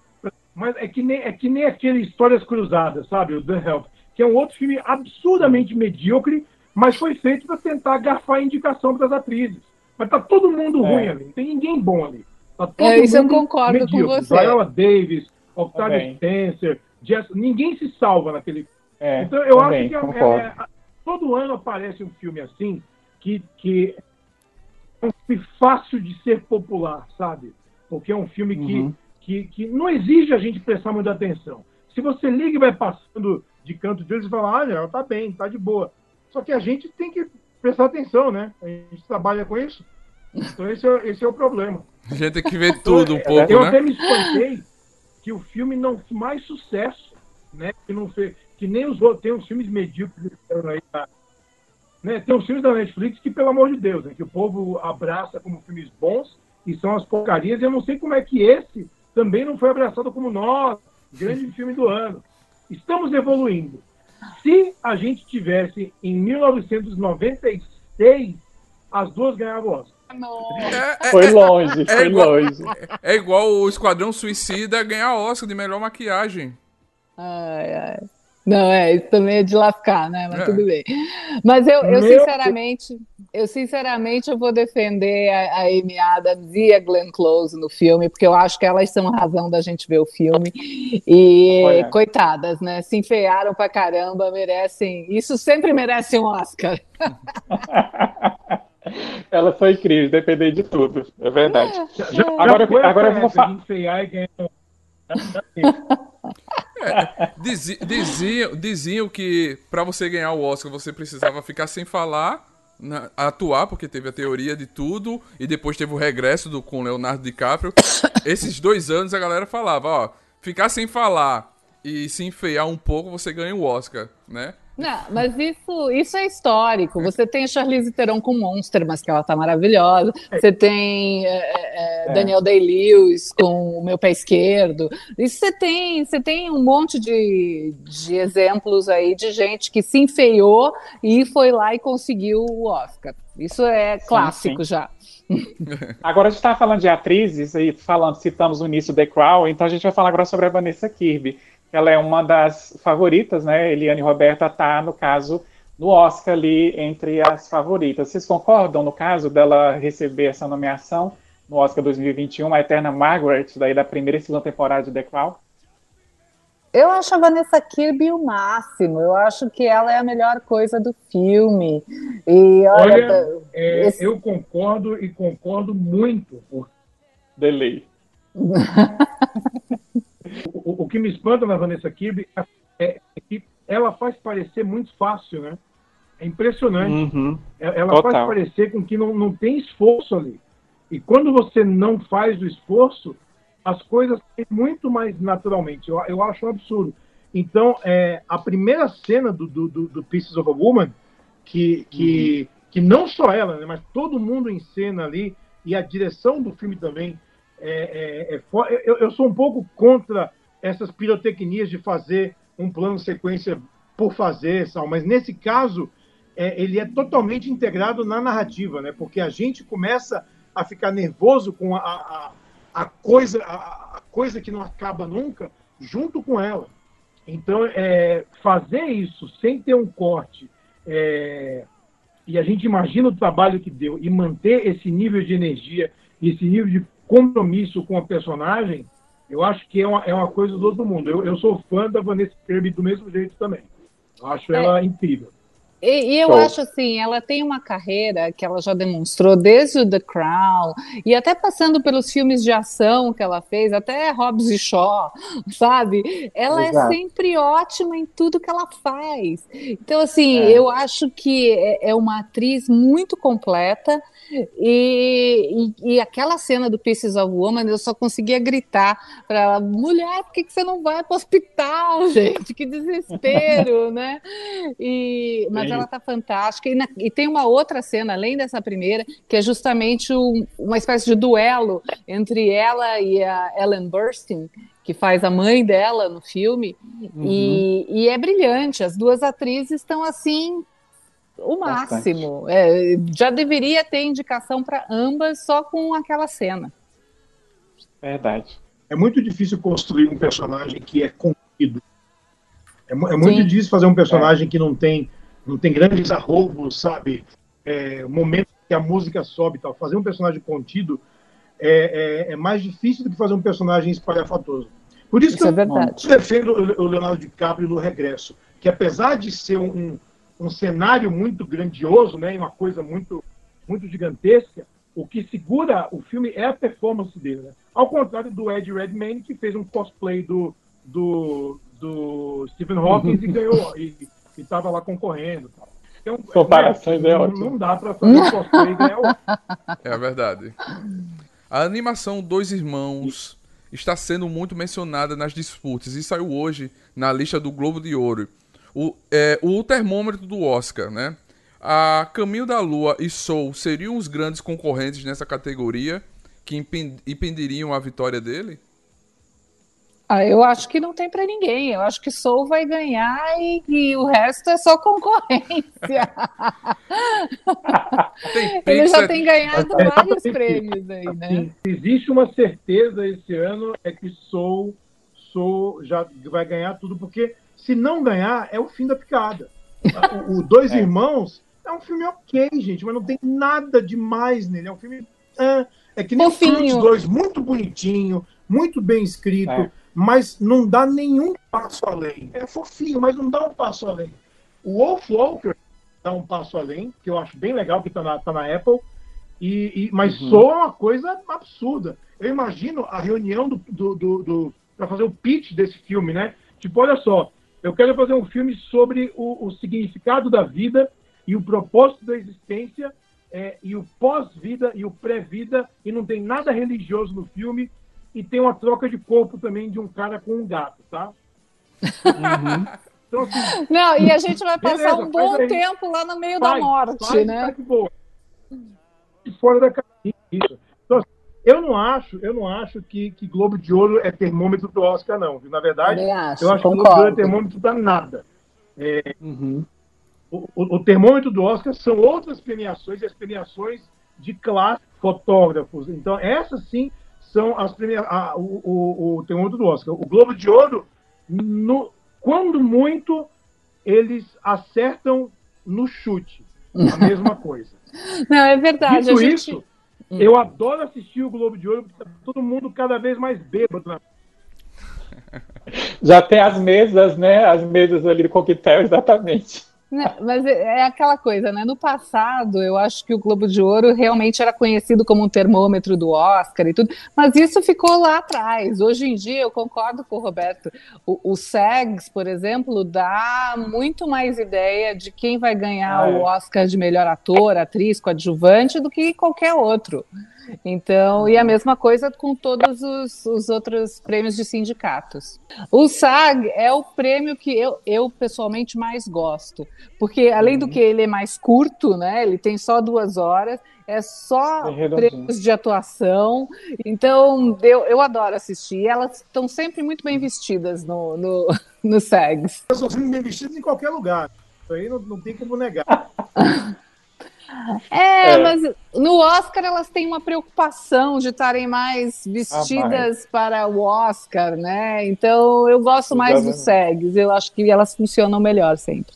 mas é que nem, é que nem aquele Histórias Cruzadas, sabe? O The Help, que é um outro filme absurdamente medíocre, mas foi feito para tentar garfar a indicação para as atrizes. Mas tá todo mundo é. ruim ali, não tem ninguém bom ali. Tá
é, isso eu concordo medíocre. com você.
Viola Davis, Octavia Spencer, Jess, ninguém se salva naquele. É, então eu também, acho que é, é, todo ano aparece um filme assim que, que é um filme fácil de ser popular, sabe? Porque é um filme que, uhum. que, que não exige a gente prestar muita atenção. Se você liga e vai passando de canto deles e fala, olha, ela tá bem, tá de boa. Só que a gente tem que prestar atenção, né? A gente trabalha com isso. Então esse é, esse é o problema.
A gente tem que ver tudo um pouco,
eu
né?
até me espantei que o filme não mais sucesso, né? Que não fez, que nem os outros, tem uns filmes medíocres aí, né? Tem uns filmes da Netflix que, pelo amor de Deus, né? que o povo abraça como filmes bons e são as porcarias. E eu não sei como é que esse também não foi abraçado como nós, grande filme do ano. Estamos evoluindo. Se a gente tivesse em 1996, as duas ganhavam Oscar.
É, é, foi longe, é, foi
igual,
longe.
É igual o Esquadrão Suicida ganhar Oscar de melhor maquiagem.
Ai, ai. Não, é, isso também é de lascar, né? Mas é. tudo bem. Mas eu, eu sinceramente, eu sinceramente eu vou defender a, a Amy Adams e a Glenn Close no filme, porque eu acho que elas são a razão da gente ver o filme. E Olha. coitadas, né? Se enfeiaram pra caramba, merecem. Isso sempre merece um Oscar.
Ela foi incrível, depender de tudo, é verdade. É, já, agora, agora eu vou falar.
É, diziam, diziam que para você ganhar o Oscar você precisava ficar sem falar, na, atuar, porque teve a teoria de tudo, e depois teve o regresso do, com Leonardo DiCaprio. Esses dois anos a galera falava, ó, ficar sem falar e se enfeiar um pouco, você ganha o Oscar, né?
Não, mas isso, isso é histórico. Você tem a Charlize Theron com Monster, mas que ela tá maravilhosa. Você tem é, é, é. Daniel Day-Lewis com o Meu Pé Esquerdo. Isso você tem, você tem um monte de, de exemplos aí de gente que se enfeiou e foi lá e conseguiu o Oscar. Isso é clássico sim, sim. já.
Agora a gente está falando de atrizes e falando, citamos no início The Crown, então a gente vai falar agora sobre a Vanessa Kirby ela é uma das favoritas, né? Eliane Roberta está, no caso, no Oscar ali entre as favoritas. Vocês concordam, no caso, dela receber essa nomeação no Oscar 2021, a Eterna Margaret, daí da primeira e segunda temporada de The Crown?
Eu acho a Vanessa Kirby o máximo. Eu acho que ela é a melhor coisa do filme. E olha, olha
é, esse... eu concordo e concordo muito. Por...
Delay.
o, o, que me espanta na Vanessa Kirby é, é, que ela faz parecer muito fácil, né? É impressionante. Uhum. Ela Total. faz parecer com que não, não tem esforço ali. E quando você não faz o esforço, as coisas têm muito mais naturalmente. Eu, eu acho um absurdo. Então, é, a primeira cena do, do, do, Pieces of a Woman, que, que, uhum. que não só ela, né, mas todo mundo em cena ali, e a direção do filme também, é, é, é eu, eu, sou um pouco contra essas pirotecnias de fazer um plano sequência por fazer, Sal, mas nesse caso é, ele é totalmente integrado na narrativa, né? Porque a gente começa a ficar nervoso com a, a, a coisa a, a, coisa que não acaba nunca, junto com ela. Então, é, fazer isso sem ter um corte é, e a gente imagina o trabalho que deu e manter esse nível de energia esse nível de compromisso com a personagem, eu acho que é uma, é uma coisa do outro mundo. Eu, eu sou fã da Vanessa Kirby do mesmo jeito também. Eu acho é. ela incrível.
E, e eu Show. acho assim, ela tem uma carreira que ela já demonstrou desde o The Crown e até passando pelos filmes de ação que ela fez, até Hobbs e Shaw, sabe? Ela é Exato. é sempre ótima em tudo que ela faz. Então, assim, é. eu acho que é, é uma atriz muito completa e, e, e, aquela cena do Pieces of Woman, eu só conseguia gritar para ela: mulher, por que, que você não vai para o hospital, gente? Que desespero, né? E, mas Sim. ela tá fantástica. E, na, e, tem uma outra cena, além dessa primeira, que é justamente um, uma espécie de duelo entre ela e a Ellen Burstyn, que faz a mãe dela no filme, uhum. e, e, é brilhante. As duas atrizes estão assim o máximo. É, já deveria ter indicação para ambas só com aquela cena.
Verdade.
É muito difícil construir um personagem que é contido. É, é muito Sim. difícil fazer um personagem é. que não tem, não tem grandes arroubos, sabe? É, momento que a música sobe e tal. Fazer um personagem contido é, é, é, mais difícil do que fazer um personagem espalhafatoso. Por isso,
isso
que
é verdade.
eu defendo o Leonardo DiCaprio no regresso, que apesar de ser um, um cenário muito grandioso, né, uma coisa muito, muito gigantesca, o que segura o filme é a performance dele. Né? Ao contrário do Ed Redmayne, que fez um cosplay do, do, do Stephen Hawking e ganhou, e estava lá concorrendo.
Então, Comparações
né,
é
não, não dá para fazer um cosplay e ganhar o...
É verdade. A animação Dois Irmãos está sendo muito mencionada nas disputas e saiu hoje na lista do Globo de Ouro. O, é, o termômetro do Oscar, né? A Caminho da Lua e Soul seriam os grandes concorrentes nessa categoria que impediriam a vitória dele?
Ah, eu acho que não tem para ninguém. Eu acho que Soul vai ganhar e, e o resto é só concorrência. Ele já tem ganhado é, vários prêmios aí, né? Sim,
existe uma certeza esse ano é que Soul, Soul já vai ganhar tudo, porque se não ganhar é o fim da picada. O, o Dois é. Irmãos é um filme ok, gente, mas não tem nada demais nele. É um filme. É, é que nem Fofinho. os dois, muito bonitinho, muito bem escrito, é. Mas não dá nenhum passo além. É fofinho, mas não dá um passo além. O Wolf Walker dá um passo além, que eu acho bem legal, que está na, tá na Apple, e, e mas uhum. soa uma coisa absurda. Eu imagino a reunião do, do, do, do para fazer o pitch desse filme, né? Tipo, olha só, eu quero fazer um filme sobre o, o significado da vida e o propósito da existência é, e o pós-vida e o pré-vida e não tem nada religioso no filme e tem uma troca de corpo também de um cara com um gato, tá?
Uhum. Então, assim, não, e a gente vai passar beleza, um bom tempo lá no meio faz, da morte, faz, né? Faz, boa.
Fora da casinha. Então, assim, eu não acho, eu não acho que, que Globo de Ouro é termômetro do Oscar, não. Na verdade, acho, eu acho concordo. que Globo de Ouro é termômetro para nada. É, uhum. O, o, termômetro do Oscar são outras premiações, e as premiações de classe fotógrafos. Então, essas sim são as premiações, o, o, o, termômetro do Oscar. O Globo de Ouro, no, quando muito, eles acertam no chute. A mesma coisa.
Não, é verdade.
Dito gente... isso, eu adoro assistir o Globo de Ouro, porque tá todo mundo cada vez mais bêbado. Né?
Já tem as mesas, né? As mesas ali do coquetel, exatamente.
Não, mas é, é aquela coisa, né? No passado, eu acho que o Globo de Ouro realmente era conhecido como um termômetro do Oscar e tudo, mas isso ficou lá atrás. Hoje em dia, eu concordo com o Roberto. O, o SEGS, por exemplo, dá muito mais ideia de quem vai ganhar ah, é. o Oscar de melhor ator, atriz, coadjuvante do que qualquer outro. Então, e a mesma coisa com todos os, os, outros prêmios de sindicatos. O SAG é o prêmio que eu, eu pessoalmente mais gosto, porque além uhum. do que ele é mais curto, né? Ele tem só duas horas, é só prêmios de atuação. Então, eu, eu adoro assistir. Elas estão sempre muito bem vestidas no, no, no SAGs.
Elas são sempre bem vestidas em qualquer lugar. Isso aí não, não tem como negar.
É, é, mas no Oscar elas têm uma preocupação de estarem mais vestidas ah, para o Oscar, né? Então eu gosto mais dos SEGs, eu acho que elas funcionam melhor sempre.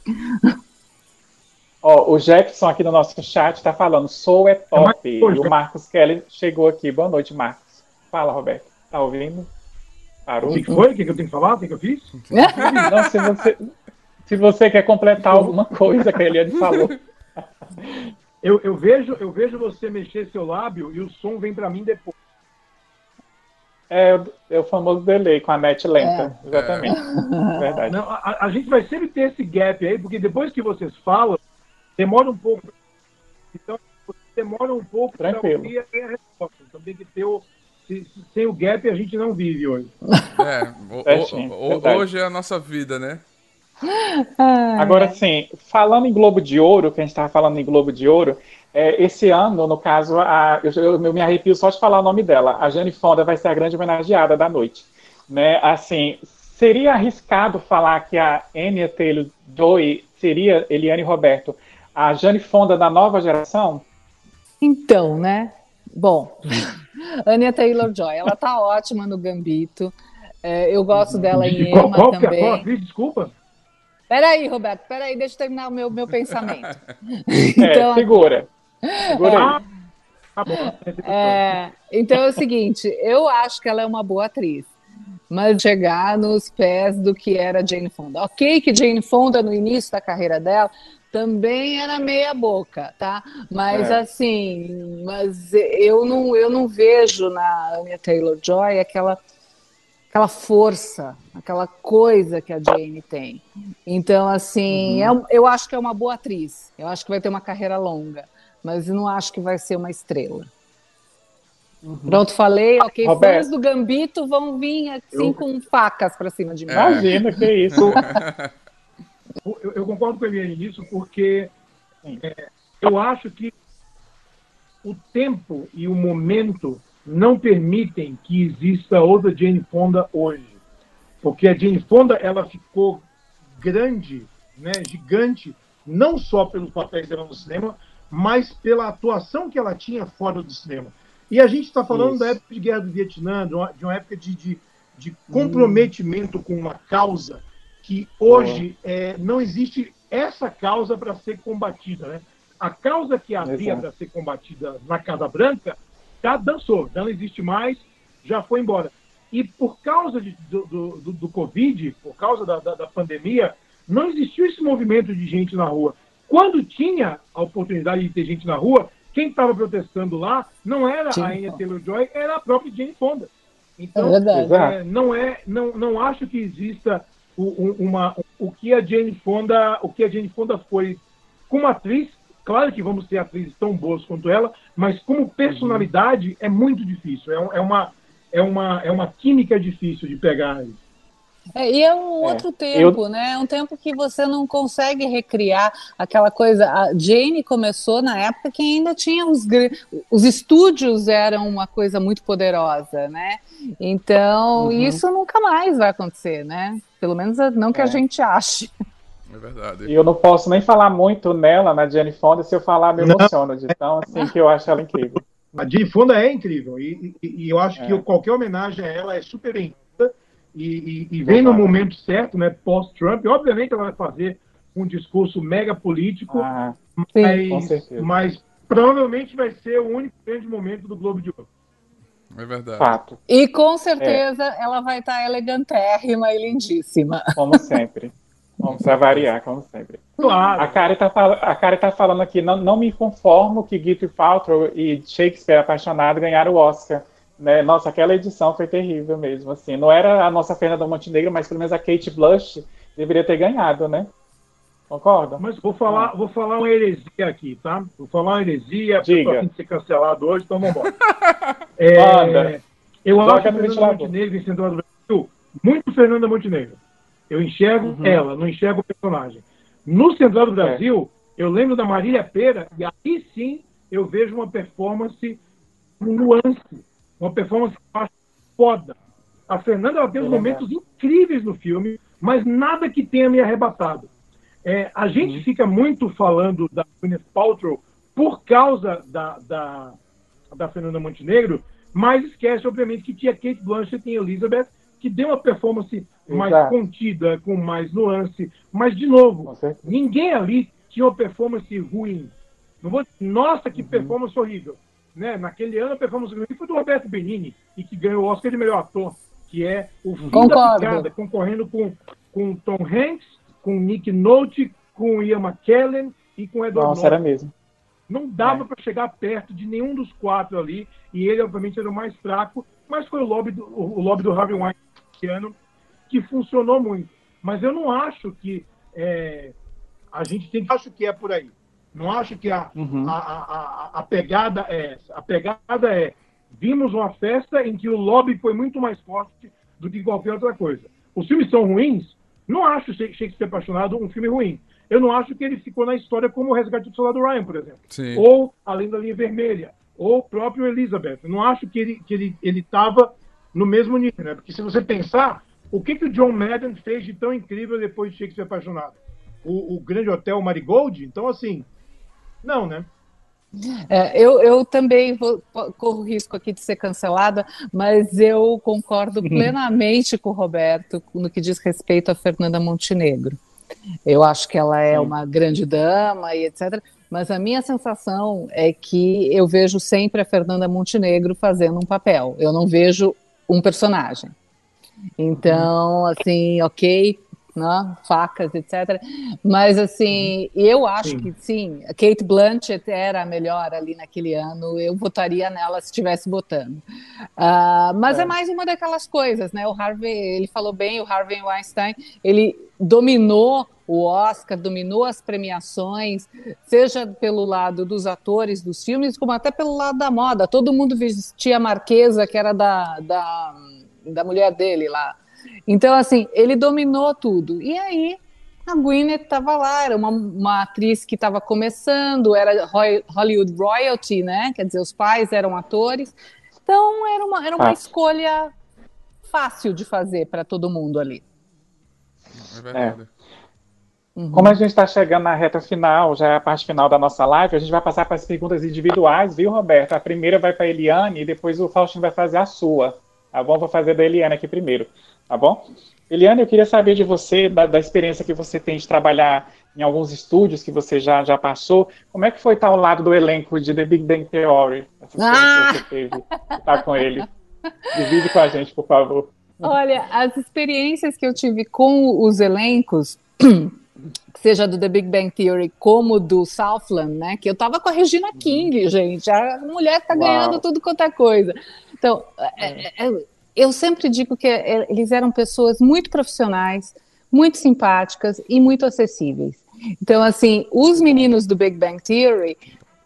Ó, o Jefferson aqui no nosso chat está falando, sou é top. E o Marcos Kelly chegou aqui. Boa noite, Marcos. Fala, Roberto. Tá ouvindo?
Parou? O que foi? O que eu tenho que falar? O que eu fiz?
Não, se você, se você quer completar alguma coisa que a Eliane falou.
Eu, eu, vejo, eu vejo você mexer seu lábio e o som vem para mim depois.
É, é, o famoso delay com a net lenta, é. exatamente. É. Verdade.
Não, a, a, gente vai sempre ter esse gap aí, porque depois que vocês falam, demora um pouco. Então, demora um pouco para ouvir a resposta. Então tem que ter o. Se, sem o gap a gente não vive hoje.
É, o, o, hoje é a nossa vida, né?
Agora, sim, falando em Globo de Ouro, que a gente estava falando em Globo de Ouro, é, esse ano, no caso, a, eu, eu, me arrepio só de falar o nome dela. A Jane Fonda vai ser a grande homenageada da noite. Né? Assim, seria arriscado falar que a Anya Taylor-Joy seria, Eliane Roberto, a Jane Fonda da nova geração?
Então, né? Bom, Anya Taylor-Joy, ela tá ótima no Gambito. É, eu gosto dela em Emma qual, qual, também. Qual
desculpa?
Peraí, Roberto, peraí, deixa eu terminar o meu, meu pensamento.
então, é, segura. Segura aí.
Ah, tá é, então é o seguinte, eu acho que ela é uma boa atriz. mas chegar nos pés do que era Jane Fonda. Ok, que Jane Fonda no início da carreira dela também era meia boca, tá? Mas é. assim, mas eu não, eu não vejo na Anya Taylor Joy aquela aquela força, aquela coisa que a Jane tem. Então, assim, uhum. é, eu acho que é uma boa atriz. Eu acho que vai ter uma carreira longa, mas não acho que vai ser uma estrela. Uhum. Pronto, falei, ok. Roberto. Fãs do Gambito vão vir assim eu... com facas para cima de mim.
Imagina, que isso.
eu, eu, concordo com ele nisso, porque é, eu acho que o tempo e o momento não permitem que exista outra Jane Fonda hoje. Porque a Jane Fonda ela ficou grande, né, gigante, não só pelos papéis dela no cinema, mas pela atuação que ela tinha fora do cinema. E a gente está falando Isso. da época de guerra do Vietnã, de uma, de uma época de, de, de comprometimento hum. com uma causa que hoje é, não existe essa causa para ser combatida. Né? A causa que havia para ser combatida na Casa Branca já dançou, já não existe mais, já foi embora. E por causa de, do, do, do, Covid, por causa da, da, da, pandemia, não existiu esse movimento de gente na rua. Quando tinha a oportunidade de ter gente na rua, quem estava protestando lá não era Sim. a Anya Taylor-Joy, era a própria Jane Fonda. Então, é é, não é, não, não acho que exista o, uma, o que a Jane Fonda, o que a Jane Fonda foi como atriz Claro que vamos ter atrizes tão boas quanto ela, mas como personalidade uhum. é muito difícil. É, é, uma, é, uma, é uma química difícil de pegar.
É, e é um é, outro tempo, eu... né? É um tempo que você não consegue recriar aquela coisa. A Jane começou na época que ainda tinha os, os estúdios eram uma coisa muito poderosa, né? Então uhum. isso nunca mais vai acontecer, né? Pelo menos não que a é. gente ache.
É verdade.
E eu não posso nem falar muito nela, na Jane Fonda, se eu falar me emociono de tão assim que eu acho ela incrível.
A Jane Fonda é incrível e, e, e eu acho é. que qualquer homenagem a ela é super bem e, e, vem no momento certo, né, pós-Trump. Obviamente ela vai fazer um discurso mega político, ah, mas, mas provavelmente vai ser o único grande momento do Globo de Ouro.
É verdade.
Fato.
E com certeza é. ela vai estar elegantérrima e lindíssima.
Como sempre. Vamos variar, como sempre. Claro. A Kari está a Kari tá falando aqui, não, não me conformo que Guitar Paltrow e Shakespeare Apaixonado ganharam o Oscar. Né? Nossa, aquela edição foi terrível mesmo, assim. Não era a nossa Fernanda Montenegro, mas pelo menos a Kate Blush deveria ter ganhado, né? Concorda?
Mas vou falar, vou falar uma heresia aqui, tá? Vou falar uma heresia,
Diga.
porque ser cancelado hoje, então vamos embora. é, eu Joga acho Fernanda Montenegro em Central do Brasil muito Fernanda Montenegro. Eu enxergo uhum. ela, não enxergo o personagem. No Central do Brasil, é. eu lembro da Marília Pera, e aí sim eu vejo uma performance com nuance, uma performance que eu acho foda. A Fernanda ela tem uns momentos incríveis no filme, mas nada que tenha me arrebatado. É, a gente uhum. fica muito falando da Gwyneth Paltrow por causa da, da, da Fernanda Montenegro, mas esquece, obviamente, que tinha Kate Blanchett e Elizabeth, que deu uma performance mais Exato. contida, com mais nuance. Mas, de novo, ninguém ali tinha uma performance ruim. Não vou nossa, que uhum. performance horrível. Né? Naquele ano, a performance ruim foi do Roberto Benini, e que ganhou o Oscar de melhor ator, que é o fim Concordo. da picada, concorrendo com, com Tom Hanks, com Nick Nolte, com Ian McKellen e com Edward
Nossa, era mesmo.
Não dava é. para chegar perto de nenhum dos quatro ali, e ele, obviamente, era o mais fraco, mas foi o lobby do, o lobby do Harvey Weinstein ano que funcionou muito. Mas eu não acho que é, a gente tem que. Acho que é por aí. Não acho que a, uhum. a, a, a, pegada é essa. A pegada é: vimos uma festa em que o lobby foi muito mais forte do que qualquer outra coisa. Os filmes são ruins? Não acho Shakespeare Apaixonado um filme ruim. Eu não acho que ele ficou na história como o Resgate do Soldado Ryan, por exemplo.
Sim.
Ou Além da Linha Vermelha. Ou o próprio Elizabeth. Eu não acho que ele estava que ele, ele no mesmo nível, né? Porque se você pensar, o que, que o John Madden fez de tão incrível depois de Shakespeare Apaixonado? O, o Grande Hotel Marigold? Então, assim, não, né?
É, eu, eu também vou, corro risco aqui de ser cancelada, mas eu concordo plenamente com o Roberto no que diz respeito a Fernanda Montenegro. Eu acho que ela é uma grande dama e etc. Mas a minha sensação é que eu vejo sempre a Fernanda Montenegro fazendo um papel. Eu não vejo um personagem. Então, assim, ok, né? facas, etc. Mas assim, eu acho sim. que sim, a Kate Blanchett era a melhor ali naquele ano. Eu votaria nela se estivesse votando. Uh, mas é. é. mais uma daquelas coisas, né? O Harvey, ele falou bem, o Harvey Weinstein, ele dominou o Oscar, dominou as premiações, seja pelo lado dos atores dos filmes, como até pelo lado da moda. Todo mundo vestia a Marquesa, que era da, da, da mulher dele lá. Então, assim, ele dominou tudo. E aí, a Gwyneth estava lá, era uma, uma atriz que estava começando, era Hollywood royalty, né? Quer dizer, os pais eram atores. Então, era uma, era uma escolha fácil de fazer para todo mundo ali.
É verdade. É. Uhum. Como a gente está chegando na reta final, já é a parte final da nossa live, a gente vai passar para as perguntas individuais, viu, Roberto? A primeira vai para a Eliane e depois o Faustino vai fazer a sua. Tá bom? Vou fazer da Eliane aqui primeiro tá bom? Eliane, eu queria saber de você, da, da, experiência que você tem de trabalhar em alguns estúdios que você já, já passou, como é que foi estar ao lado do elenco de The Big Bang Theory? Essa ah! que você teve, estar com ele. Divide com a gente, por favor.
Olha, as experiências que eu tive com os elencos, seja do The Big Bang Theory como do Southland, né? Que eu tava com a Regina uhum. King, gente. A mulher tá ganhando tudo quanto é coisa. Então, é, é, é eu sempre digo que eles eram pessoas muito profissionais, muito simpáticas e muito acessíveis. Então, assim, os meninos do Big Bang Theory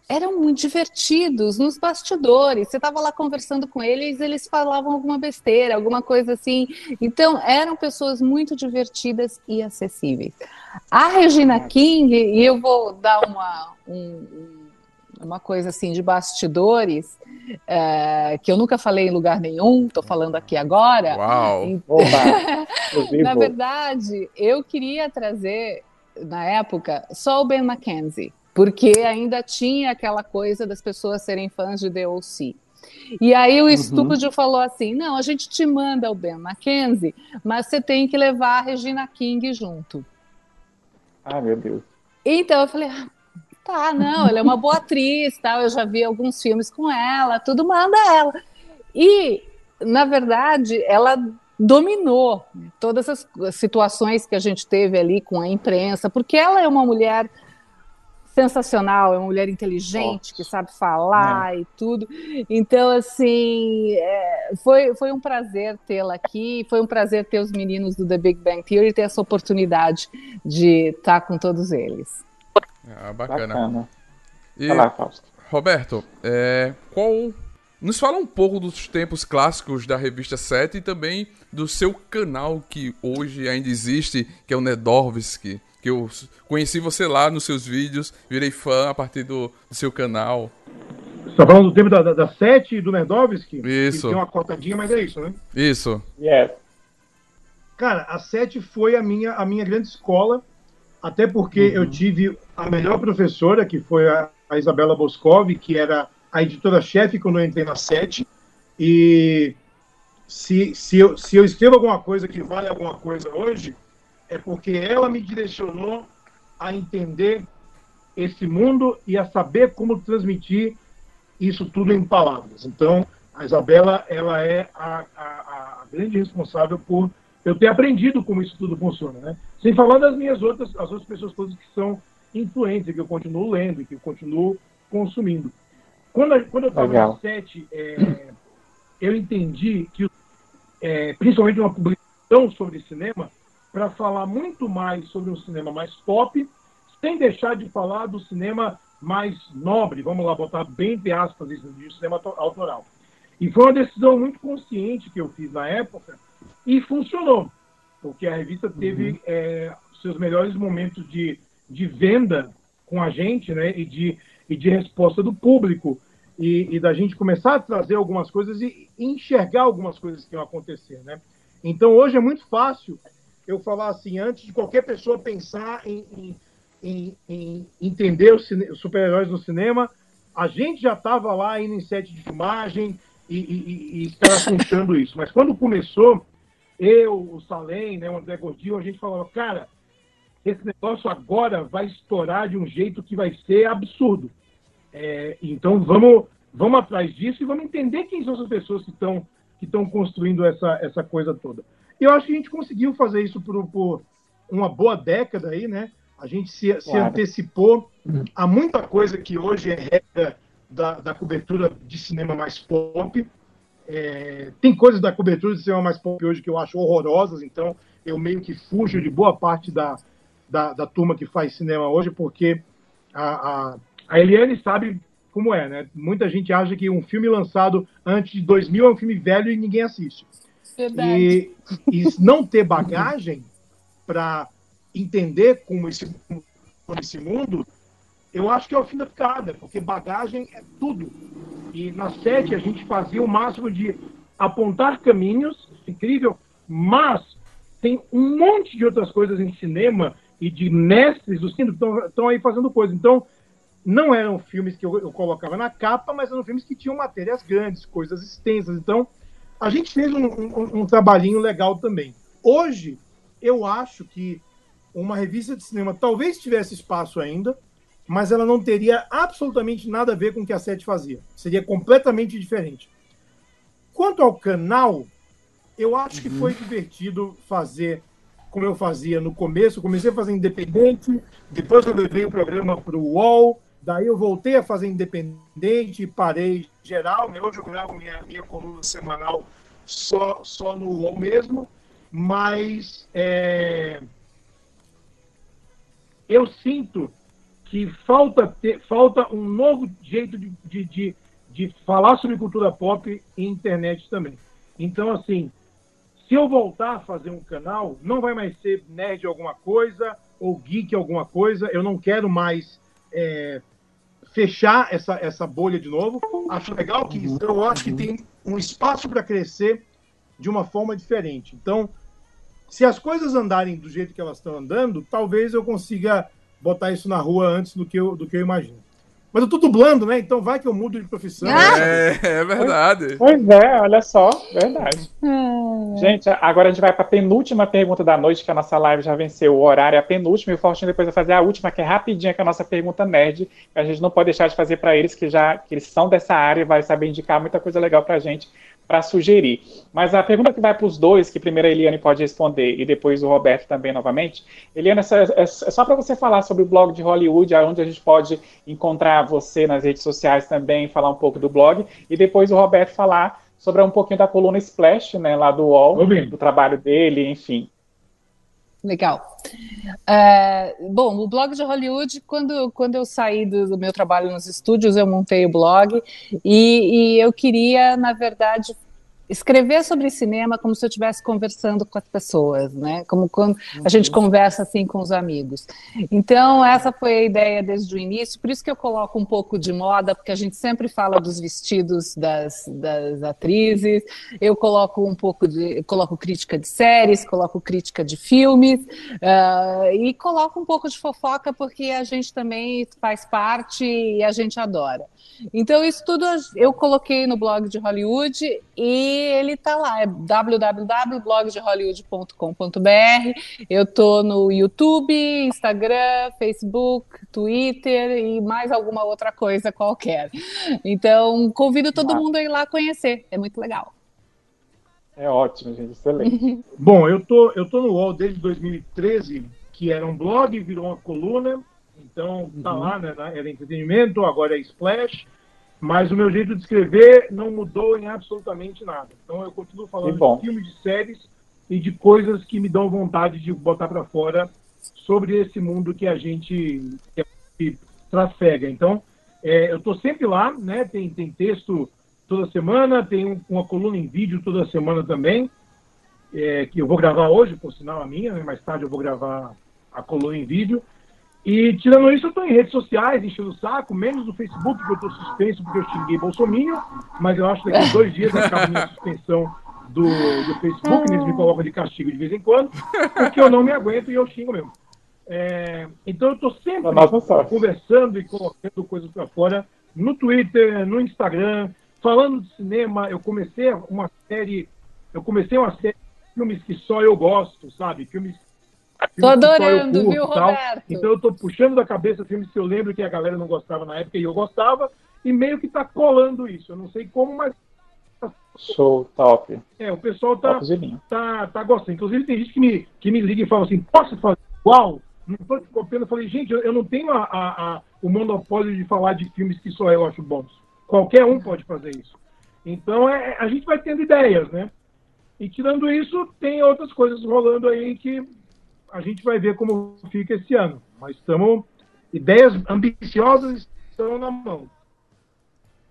eram muito divertidos nos bastidores. Você estava lá conversando com eles, eles falavam alguma besteira, alguma coisa assim. Então, eram pessoas muito divertidas e acessíveis. A Regina King, e eu vou dar uma, um, uma coisa assim de bastidores é, que eu nunca falei em lugar nenhum, estou falando aqui agora.
Uau!
na verdade, eu queria trazer na época só o Ben McKenzie, porque ainda tinha aquela coisa das pessoas serem fãs de The O.C. E aí o uhum. estúpido falou assim: não, a gente te manda o Ben McKenzie, mas você tem que levar a Regina King junto.
Ah, meu Deus.
Então eu falei, ah, Tá, não, ela é uma boa atriz, tal. Eu já vi alguns filmes com ela, tudo manda ela. E, na verdade, ela dominou todas as situações que a gente teve ali com a imprensa, porque ela é uma mulher sensacional, é uma mulher inteligente, que sabe falar é. e tudo. Então, assim, é, foi, foi um prazer tê-la aqui, foi um prazer ter os meninos do The Big Bang Theory e ter essa oportunidade de estar com todos eles.
Ah, bacana. bacana. E, lá, Roberto, é, qual. Nos fala um pouco dos tempos clássicos da revista 7 e também do seu canal que hoje ainda existe, que é o Nedorvski, que eu conheci você lá nos seus vídeos, virei fã a partir do, do seu canal.
Você está falando do tempo da, da, da 7 e do Nerdovski?
Isso.
Tem uma cortadinha, mas é isso, né?
Isso.
Yes.
Cara, a 7 foi a minha, a minha grande escola até porque uhum. eu tive a melhor professora, que foi a, a Isabela Boscov, que era a editora-chefe quando eu entrei na SET. E se, se, eu, se eu escrevo alguma coisa que vale alguma coisa hoje, é porque ela me direcionou a entender esse mundo e a saber como transmitir isso tudo em palavras. Então, a Isabela ela é a, a, a grande responsável por eu ter aprendido como isso tudo funciona, né? Sem falar das minhas outras, as outras pessoas todas que são influentes, que eu continuo lendo, que eu continuo consumindo. Quando, quando eu estava no set, é, eu entendi que, é, principalmente uma publicação sobre cinema, para falar muito mais sobre um cinema mais pop, sem deixar de falar do cinema mais nobre, vamos lá botar bem entre aspas isso, de cinema autoral. E foi uma decisão muito consciente que eu fiz na época, e funcionou, porque a revista teve uhum. é, seus melhores momentos de, de venda com a gente, né? E de, e de resposta do público. E, e da gente começar a trazer algumas coisas e enxergar algumas coisas que iam acontecer, né? Então hoje é muito fácil eu falar assim, antes de qualquer pessoa pensar em, em, em, em entender os, os super-heróis no cinema, a gente já estava lá indo em set de filmagem e, e, e estava contando isso. Mas quando começou, eu, o Salem, né, o André Gordinho, a gente falava, cara, esse negócio agora vai estourar de um jeito que vai ser absurdo. É, então vamos, vamos atrás disso e vamos entender quem são essas pessoas que estão que estão construindo essa, essa coisa toda. E eu acho que a gente conseguiu fazer isso por, por uma boa década aí, né? A gente se, claro. se antecipou a muita coisa que hoje é regra da, da cobertura de cinema mais pop. É, tem coisas da cobertura de cinema mais pop hoje que eu acho horrorosas, então eu meio que fujo de boa parte da, da, da turma que faz cinema hoje, porque a, a, a, Eliane sabe como é, né? Muita gente acha que um filme lançado antes de 2000 é um filme velho e ninguém assiste. Verdade. E, e não ter bagagem para entender como esse, como esse mundo, eu acho que é o fim da picada, porque bagagem é tudo. E na sete a gente fazia o máximo de apontar caminhos, incrível, mas tem um monte de outras coisas em cinema e de mestres do cinema que estão aí fazendo coisas. Então, não eram filmes que eu, eu, colocava na capa, mas eram filmes que tinham matérias grandes, coisas extensas. Então, a gente fez um, um, um trabalhinho legal também. Hoje, eu acho que uma revista de cinema talvez tivesse espaço ainda, mas ela não teria absolutamente nada a ver com o que a Sete fazia. Seria completamente diferente. Quanto ao canal, eu acho que foi uhum. divertido fazer como eu fazia no começo. Comecei a fazer independente, depois eu levei o programa para o UOL, daí eu voltei a fazer independente, parei geral. Né? Hoje eu gravo minha, minha coluna semanal só, só no UOL mesmo, mas é, eu sinto que falta, ter, falta um novo jeito de, de, de, de falar sobre cultura pop e internet também. Então, assim, se eu voltar a fazer um canal, não vai mais ser nerd alguma coisa ou geek alguma coisa. Eu não quero mais é, fechar essa, essa bolha de novo. Acho legal que eu acho que tem um espaço para crescer de uma forma diferente. Então, se as coisas andarem do jeito que elas estão andando, talvez eu consiga botar isso na rua antes do que eu, do que eu imagino. Mas eu tô dublando, né? Então vai que eu mudo de profissão.
Ah! É, é verdade.
Pois é, olha só, verdade. Hum. Gente, agora a gente vai para a penúltima pergunta da noite, que a nossa live já venceu o horário, é a penúltima, e o Faustinho depois vai fazer a última, que é rapidinha, que é a nossa pergunta nerd, que a gente não pode deixar de fazer para eles, que já que eles são dessa área e vai saber indicar muita coisa legal para a gente para sugerir. Mas a pergunta que vai para os dois, que primeiro a Eliane pode responder e depois o Roberto também novamente. Eliane, é, só para você falar sobre o blog de Hollywood, onde a gente pode encontrar você nas redes sociais também, falar um pouco do blog, e depois o Roberto falar sobre um pouquinho da coluna Splash, né, lá do UOL, do trabalho dele, enfim.
Legal. É, bom, o blog de Hollywood, quando, quando eu saí do, do, meu trabalho nos estúdios, eu montei o blog e, e eu queria, na verdade, escrever sobre cinema como se eu estivesse conversando com as pessoas, né? Como quando a gente uhum. conversa assim com os amigos. Então, essa foi a ideia desde o início, por isso que eu coloco um pouco de moda, porque a gente sempre fala dos vestidos das, das atrizes, eu coloco um pouco de. coloco crítica de séries, coloco crítica de filmes, uh, e coloco um pouco de fofoca, porque a gente também faz parte e a gente adora. Então, isso tudo eu coloquei no blog de Hollywood e ele está lá, é www.blogdehollywood.com.br. Eu estou no YouTube, Instagram, Facebook, Twitter e mais alguma outra coisa qualquer. Então, convido todo mundo a ir lá conhecer, é muito legal.
É ótimo, gente, excelente.
Bom, eu tô, eu tô no UOL desde 2013, que era um blog, virou uma coluna, então tá uhum. lá, né, era entretenimento, agora é Splash, mas o meu jeito de escrever não mudou em absolutamente nada. Então eu continuo falando de filmes, de séries e de coisas que me dão vontade de botar para fora sobre esse mundo que a gente, que trafega. Então, é, eu estou sempre lá, né? Tem, tem texto toda semana, tem uma coluna em vídeo toda semana também, é, que eu vou gravar hoje, por sinal a minha, né? mais tarde eu vou gravar a coluna em vídeo. E tirando isso, eu estou em redes sociais, enchendo o saco, menos no Facebook, porque eu estou suspenso porque eu xinguei Bolsonaro, mas eu acho que daqui a dois dias acaba a minha suspensão do, do Facebook, eles me colocam de castigo de vez em quando, porque eu não me aguento e eu xingo mesmo. É, então eu estou sempre conversando e colocando coisas para fora no Twitter, no Instagram, falando de cinema. Eu comecei uma série, eu comecei uma série de filmes que só eu gosto, sabe? Filmes
Tô adorando, curto, viu, Roberto?
Então eu tô puxando da cabeça filmes que eu lembro que a galera não gostava na época e eu gostava, e meio que tá colando isso. Eu não sei como, mas
Show, top.
É, o pessoal tá, tá, tá gostando. Inclusive, tem gente que me, que me liga e fala assim: posso fazer igual? Não estou te copiando. Eu falei, gente, eu, eu não tenho a, a, a, o monopólio de falar de filmes que só eu acho bons. Qualquer um pode fazer isso. Então, é, a gente vai tendo ideias, né? E tirando isso, tem outras coisas rolando aí que a gente vai ver como fica esse ano. Mas estamos. Ideias ambiciosas estão na mão.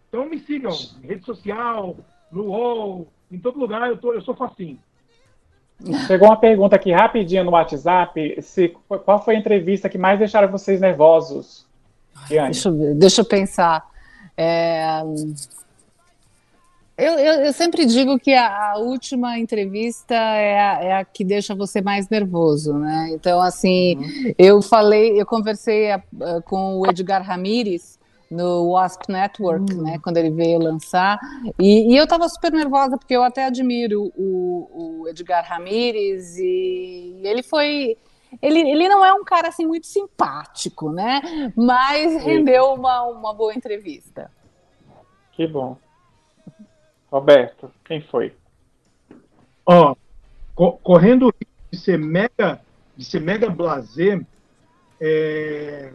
Então me sigam, em rede social, no UOL, em todo lugar, eu, tô, eu sou facinho.
Chegou uma pergunta aqui rapidinho no WhatsApp. Se, qual foi a entrevista que mais deixaram vocês nervosos?
Deixa eu, deixa eu pensar. É... Eu, eu, eu, sempre digo que a, a última entrevista é a, é a, que deixa você mais nervoso, né? Então, assim, uhum. eu falei, eu conversei a, com o Edgar Ramírez no Wasp Network, uhum. né? Quando ele veio lançar. E, e eu estava super nervosa, porque eu até admiro o, o Edgar Ramírez e ele foi. Ele, ele não é um cara assim muito simpático, né? Mas rendeu uma, uma boa entrevista.
Que bom. Roberto, quem foi?
Ó, oh, co correndo de ser mega, de ser mega blazer, é...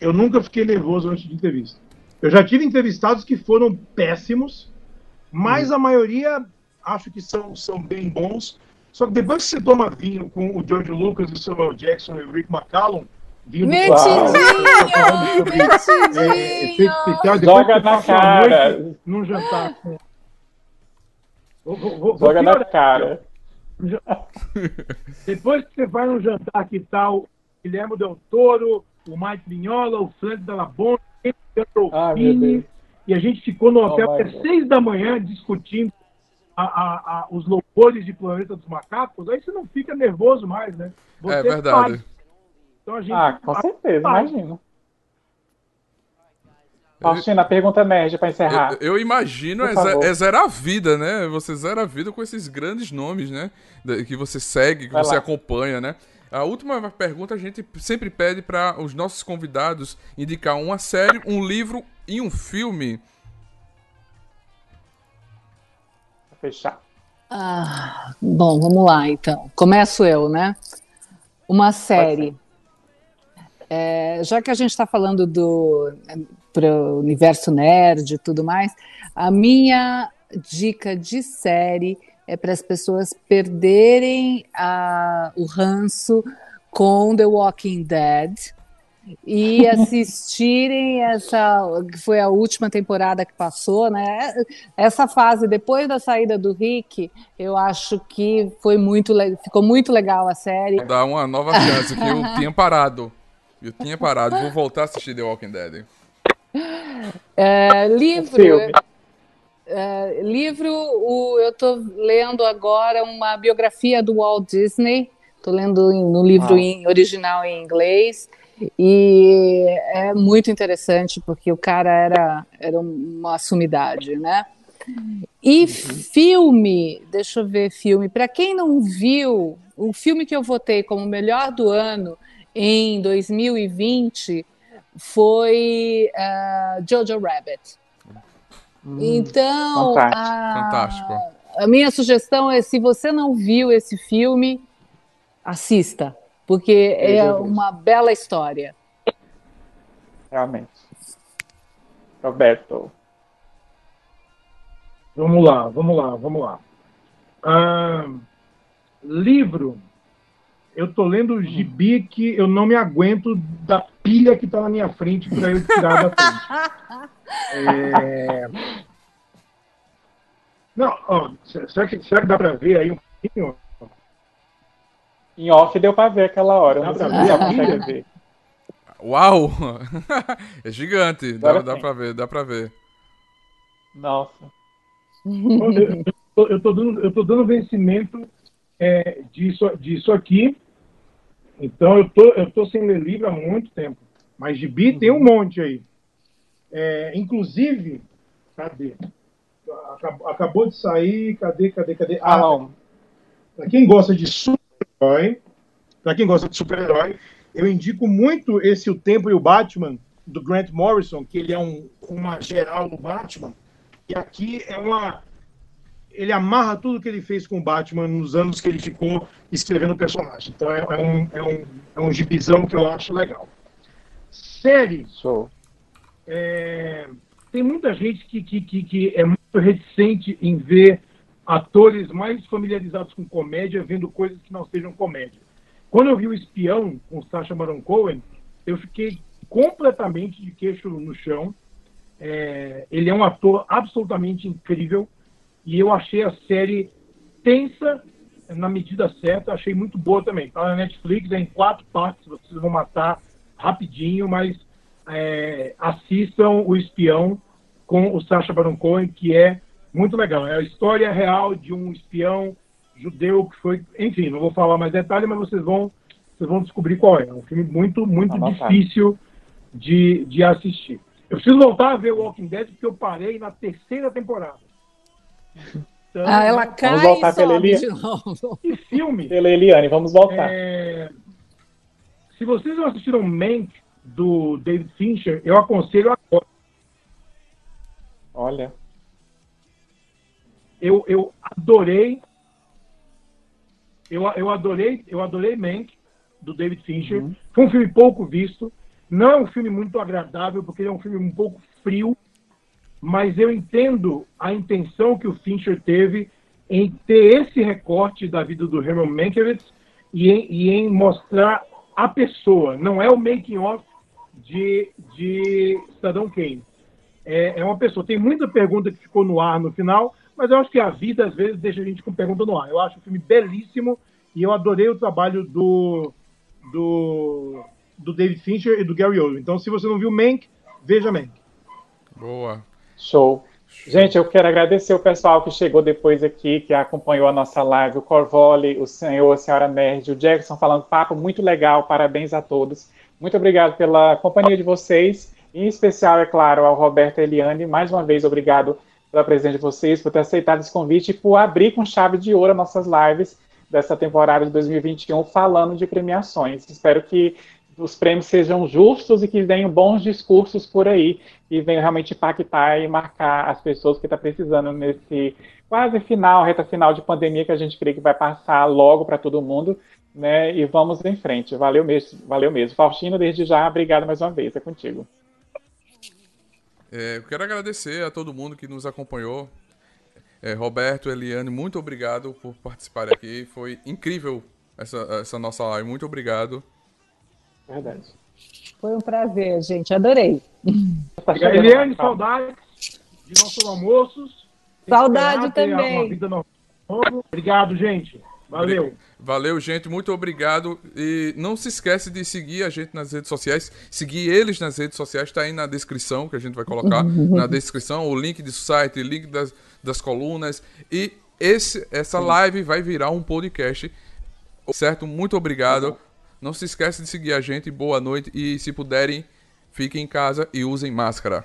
eu nunca fiquei nervoso antes de entrevista. Eu já tive entrevistados que foram péssimos, mas hum. a maioria acho que são, são bem bons. Só que depois que você toma vinho com o George Lucas, o Samuel Jackson e o Rick McCallum, vinho
Metidinho! Metidinho!
Joga na cara!
Num jantar com
Vou, vou, Joga na cara.
Depois que você vai no jantar que tá o Guilherme Del Toro, o Mike Mignola, o Frank Della Bonte, o ah, e a gente ficou no hotel oh, até seis da manhã discutindo a, a, a, os louvores de Planeta dos Macacos, aí você não fica nervoso mais, né? Você
é verdade.
Então, gente, ah, com certeza, imagino. Faustina, pergunta nerd para encerrar.
Eu, eu imagino é, é, zerar a vida, né? Você zera a vida com esses grandes nomes, né? Que você segue, que Vai você lá. acompanha, né? A última pergunta a gente sempre pede para os nossos convidados indicar uma série, um livro e um filme.
Pra fechar.
Ah, bom, vamos lá então. Começo eu, né? Uma série. É, já que a gente está falando do para o universo nerd e tudo mais, a minha dica de série é para as pessoas perderem a, o ranço com The Walking Dead e assistirem essa que foi a última temporada que passou, né? Essa fase depois da saída do Rick, eu acho que foi muito ficou muito legal a série.
Dá uma nova chance que eu tinha parado. Eu tinha parado, vou voltar a assistir The Walking Dead.
É, livro. É, livro, o, eu estou lendo agora uma biografia do Walt Disney. Estou lendo no livro ah. em, original em inglês. E é muito interessante, porque o cara era, era uma sumidade, né? E uhum. filme, deixa eu ver filme. Para quem não viu, o filme que eu votei como melhor do ano em 2020 foi uh, Jojo Rabbit. Hum, então, fantástico. A. A minha sugestão é: se você não viu esse filme, assista, porque é uma bela história.
Realmente. Roberto.
Vamos lá, vamos lá, vamos lá. Ah, livro eu tô lendo o gibi que eu não me aguento da pilha que tá na minha frente para eu tirar da frente. É... Não, ó, será, que, será que dá para ver aí um pouquinho?
Em off deu para ver aquela hora.
Dá para ver a pilha? Ver.
Uau! é gigante, dá, dá para ver, dá para ver.
Nossa.
Eu, eu, tô dando, eu tô dando vencimento é, disso, disso aqui então, eu tô, eu tô sem ler livro há muito tempo. Mas gibi uhum. tem um monte aí. É, inclusive, cadê? Acabou, acabou, de sair, cadê, cadê, cadê? Ah, não. Para quem gosta de super-herói, para quem gosta de super-herói, eu indico muito esse O Tempo e o Batman, do Grant Morrison, que ele é um, uma geral no Batman. E aqui é uma, ele amarra tudo que ele fez com o Batman nos anos que ele ficou escrevendo o personagem. Então é, é, um, é, um, é um gibizão que eu acho legal. Série.
Show.
É, tem muita gente que, que, que, que é muito reticente em ver atores mais familiarizados com comédia vendo coisas que não sejam comédia. Quando eu vi o Espião com Sacha Baron Cohen, eu fiquei completamente de queixo no chão. É, ele é um ator absolutamente incrível e eu achei a série tensa na medida certa, achei muito boa também. Tá na Netflix, é em quatro partes, vocês vão matar rapidinho, mas é, assistam O Espião com o Sacha Baron Cohen, que é muito legal. É a história real de um espião judeu que foi, enfim, não vou falar mais detalhes, mas vocês vão, vocês vão descobrir qual é. É um filme muito, muito difícil de, de assistir. Eu preciso voltar a ver o Walking Dead porque eu parei na terceira temporada.
Então, ah, ela cai vamos voltar pela Eliane.
Que filme?
Pela Eliane, vamos voltar.
É... Se vocês não assistiram Mank do David Fincher, eu aconselho agora.
Olha.
Eu, eu adorei. Eu, eu adorei, eu adorei Mank, do David Fincher. Uhum. Foi um filme pouco visto. Não é um filme muito agradável, porque ele é um filme um pouco frio, mas eu entendo a intenção que o Fincher teve em ter esse recorte da vida do Herman Mankiewicz e em, e em mostrar a pessoa. Não é o making off de, de Cidadão Kane é, é uma pessoa. Tem muita pergunta que ficou no ar no final, mas eu acho que a vida às vezes deixa a gente com pergunta no ar. Eu acho o filme belíssimo e eu adorei o trabalho do, do, do David Fincher e do Gary Oldman. Então, se você não viu Mank, veja Mank.
Boa.
Show. Gente, eu quero agradecer o pessoal que chegou depois aqui, que acompanhou a nossa live, o Corvoli, o senhor, a senhora Nerd, o Jackson falando papo muito legal, parabéns a todos. Muito obrigado pela companhia de vocês. Em especial, é claro, ao Roberto Eliane, mais uma vez, obrigado pela presença de vocês, por ter aceitado esse convite e por abrir com chave de ouro nossas lives dessa temporada de 2021 falando de premiações. Espero que os prêmios sejam justos e que venham bons discursos por aí e venham realmente impactar e marcar as pessoas que estão tá precisando nesse quase final, reta final de pandemia que a gente crê que vai passar logo para todo mundo, né? E vamos em frente. Valeu mesmo, valeu mesmo. Faustino, desde já, obrigado mais uma vez, é contigo.
É, eu quero agradecer a todo mundo que nos acompanhou. É, Roberto, Eliane, muito obrigado por participar aqui. Foi incrível essa, essa nossa live. Muito obrigado.
Verdade.
Foi um prazer, gente. Adorei.
Eliane, saudades de nossos almoços.
Saudade também.
Obrigado, gente. Valeu.
Valeu, gente. Muito obrigado. E não se esquece de seguir a gente nas redes sociais. Seguir eles nas redes sociais. Está aí na descrição que a gente vai colocar. na descrição, o link do site, o link das, das colunas. E esse, essa live vai virar um podcast. Certo? Muito obrigado. Não se esquece de seguir a gente. Boa noite. E se puderem, fiquem em casa e usem máscara.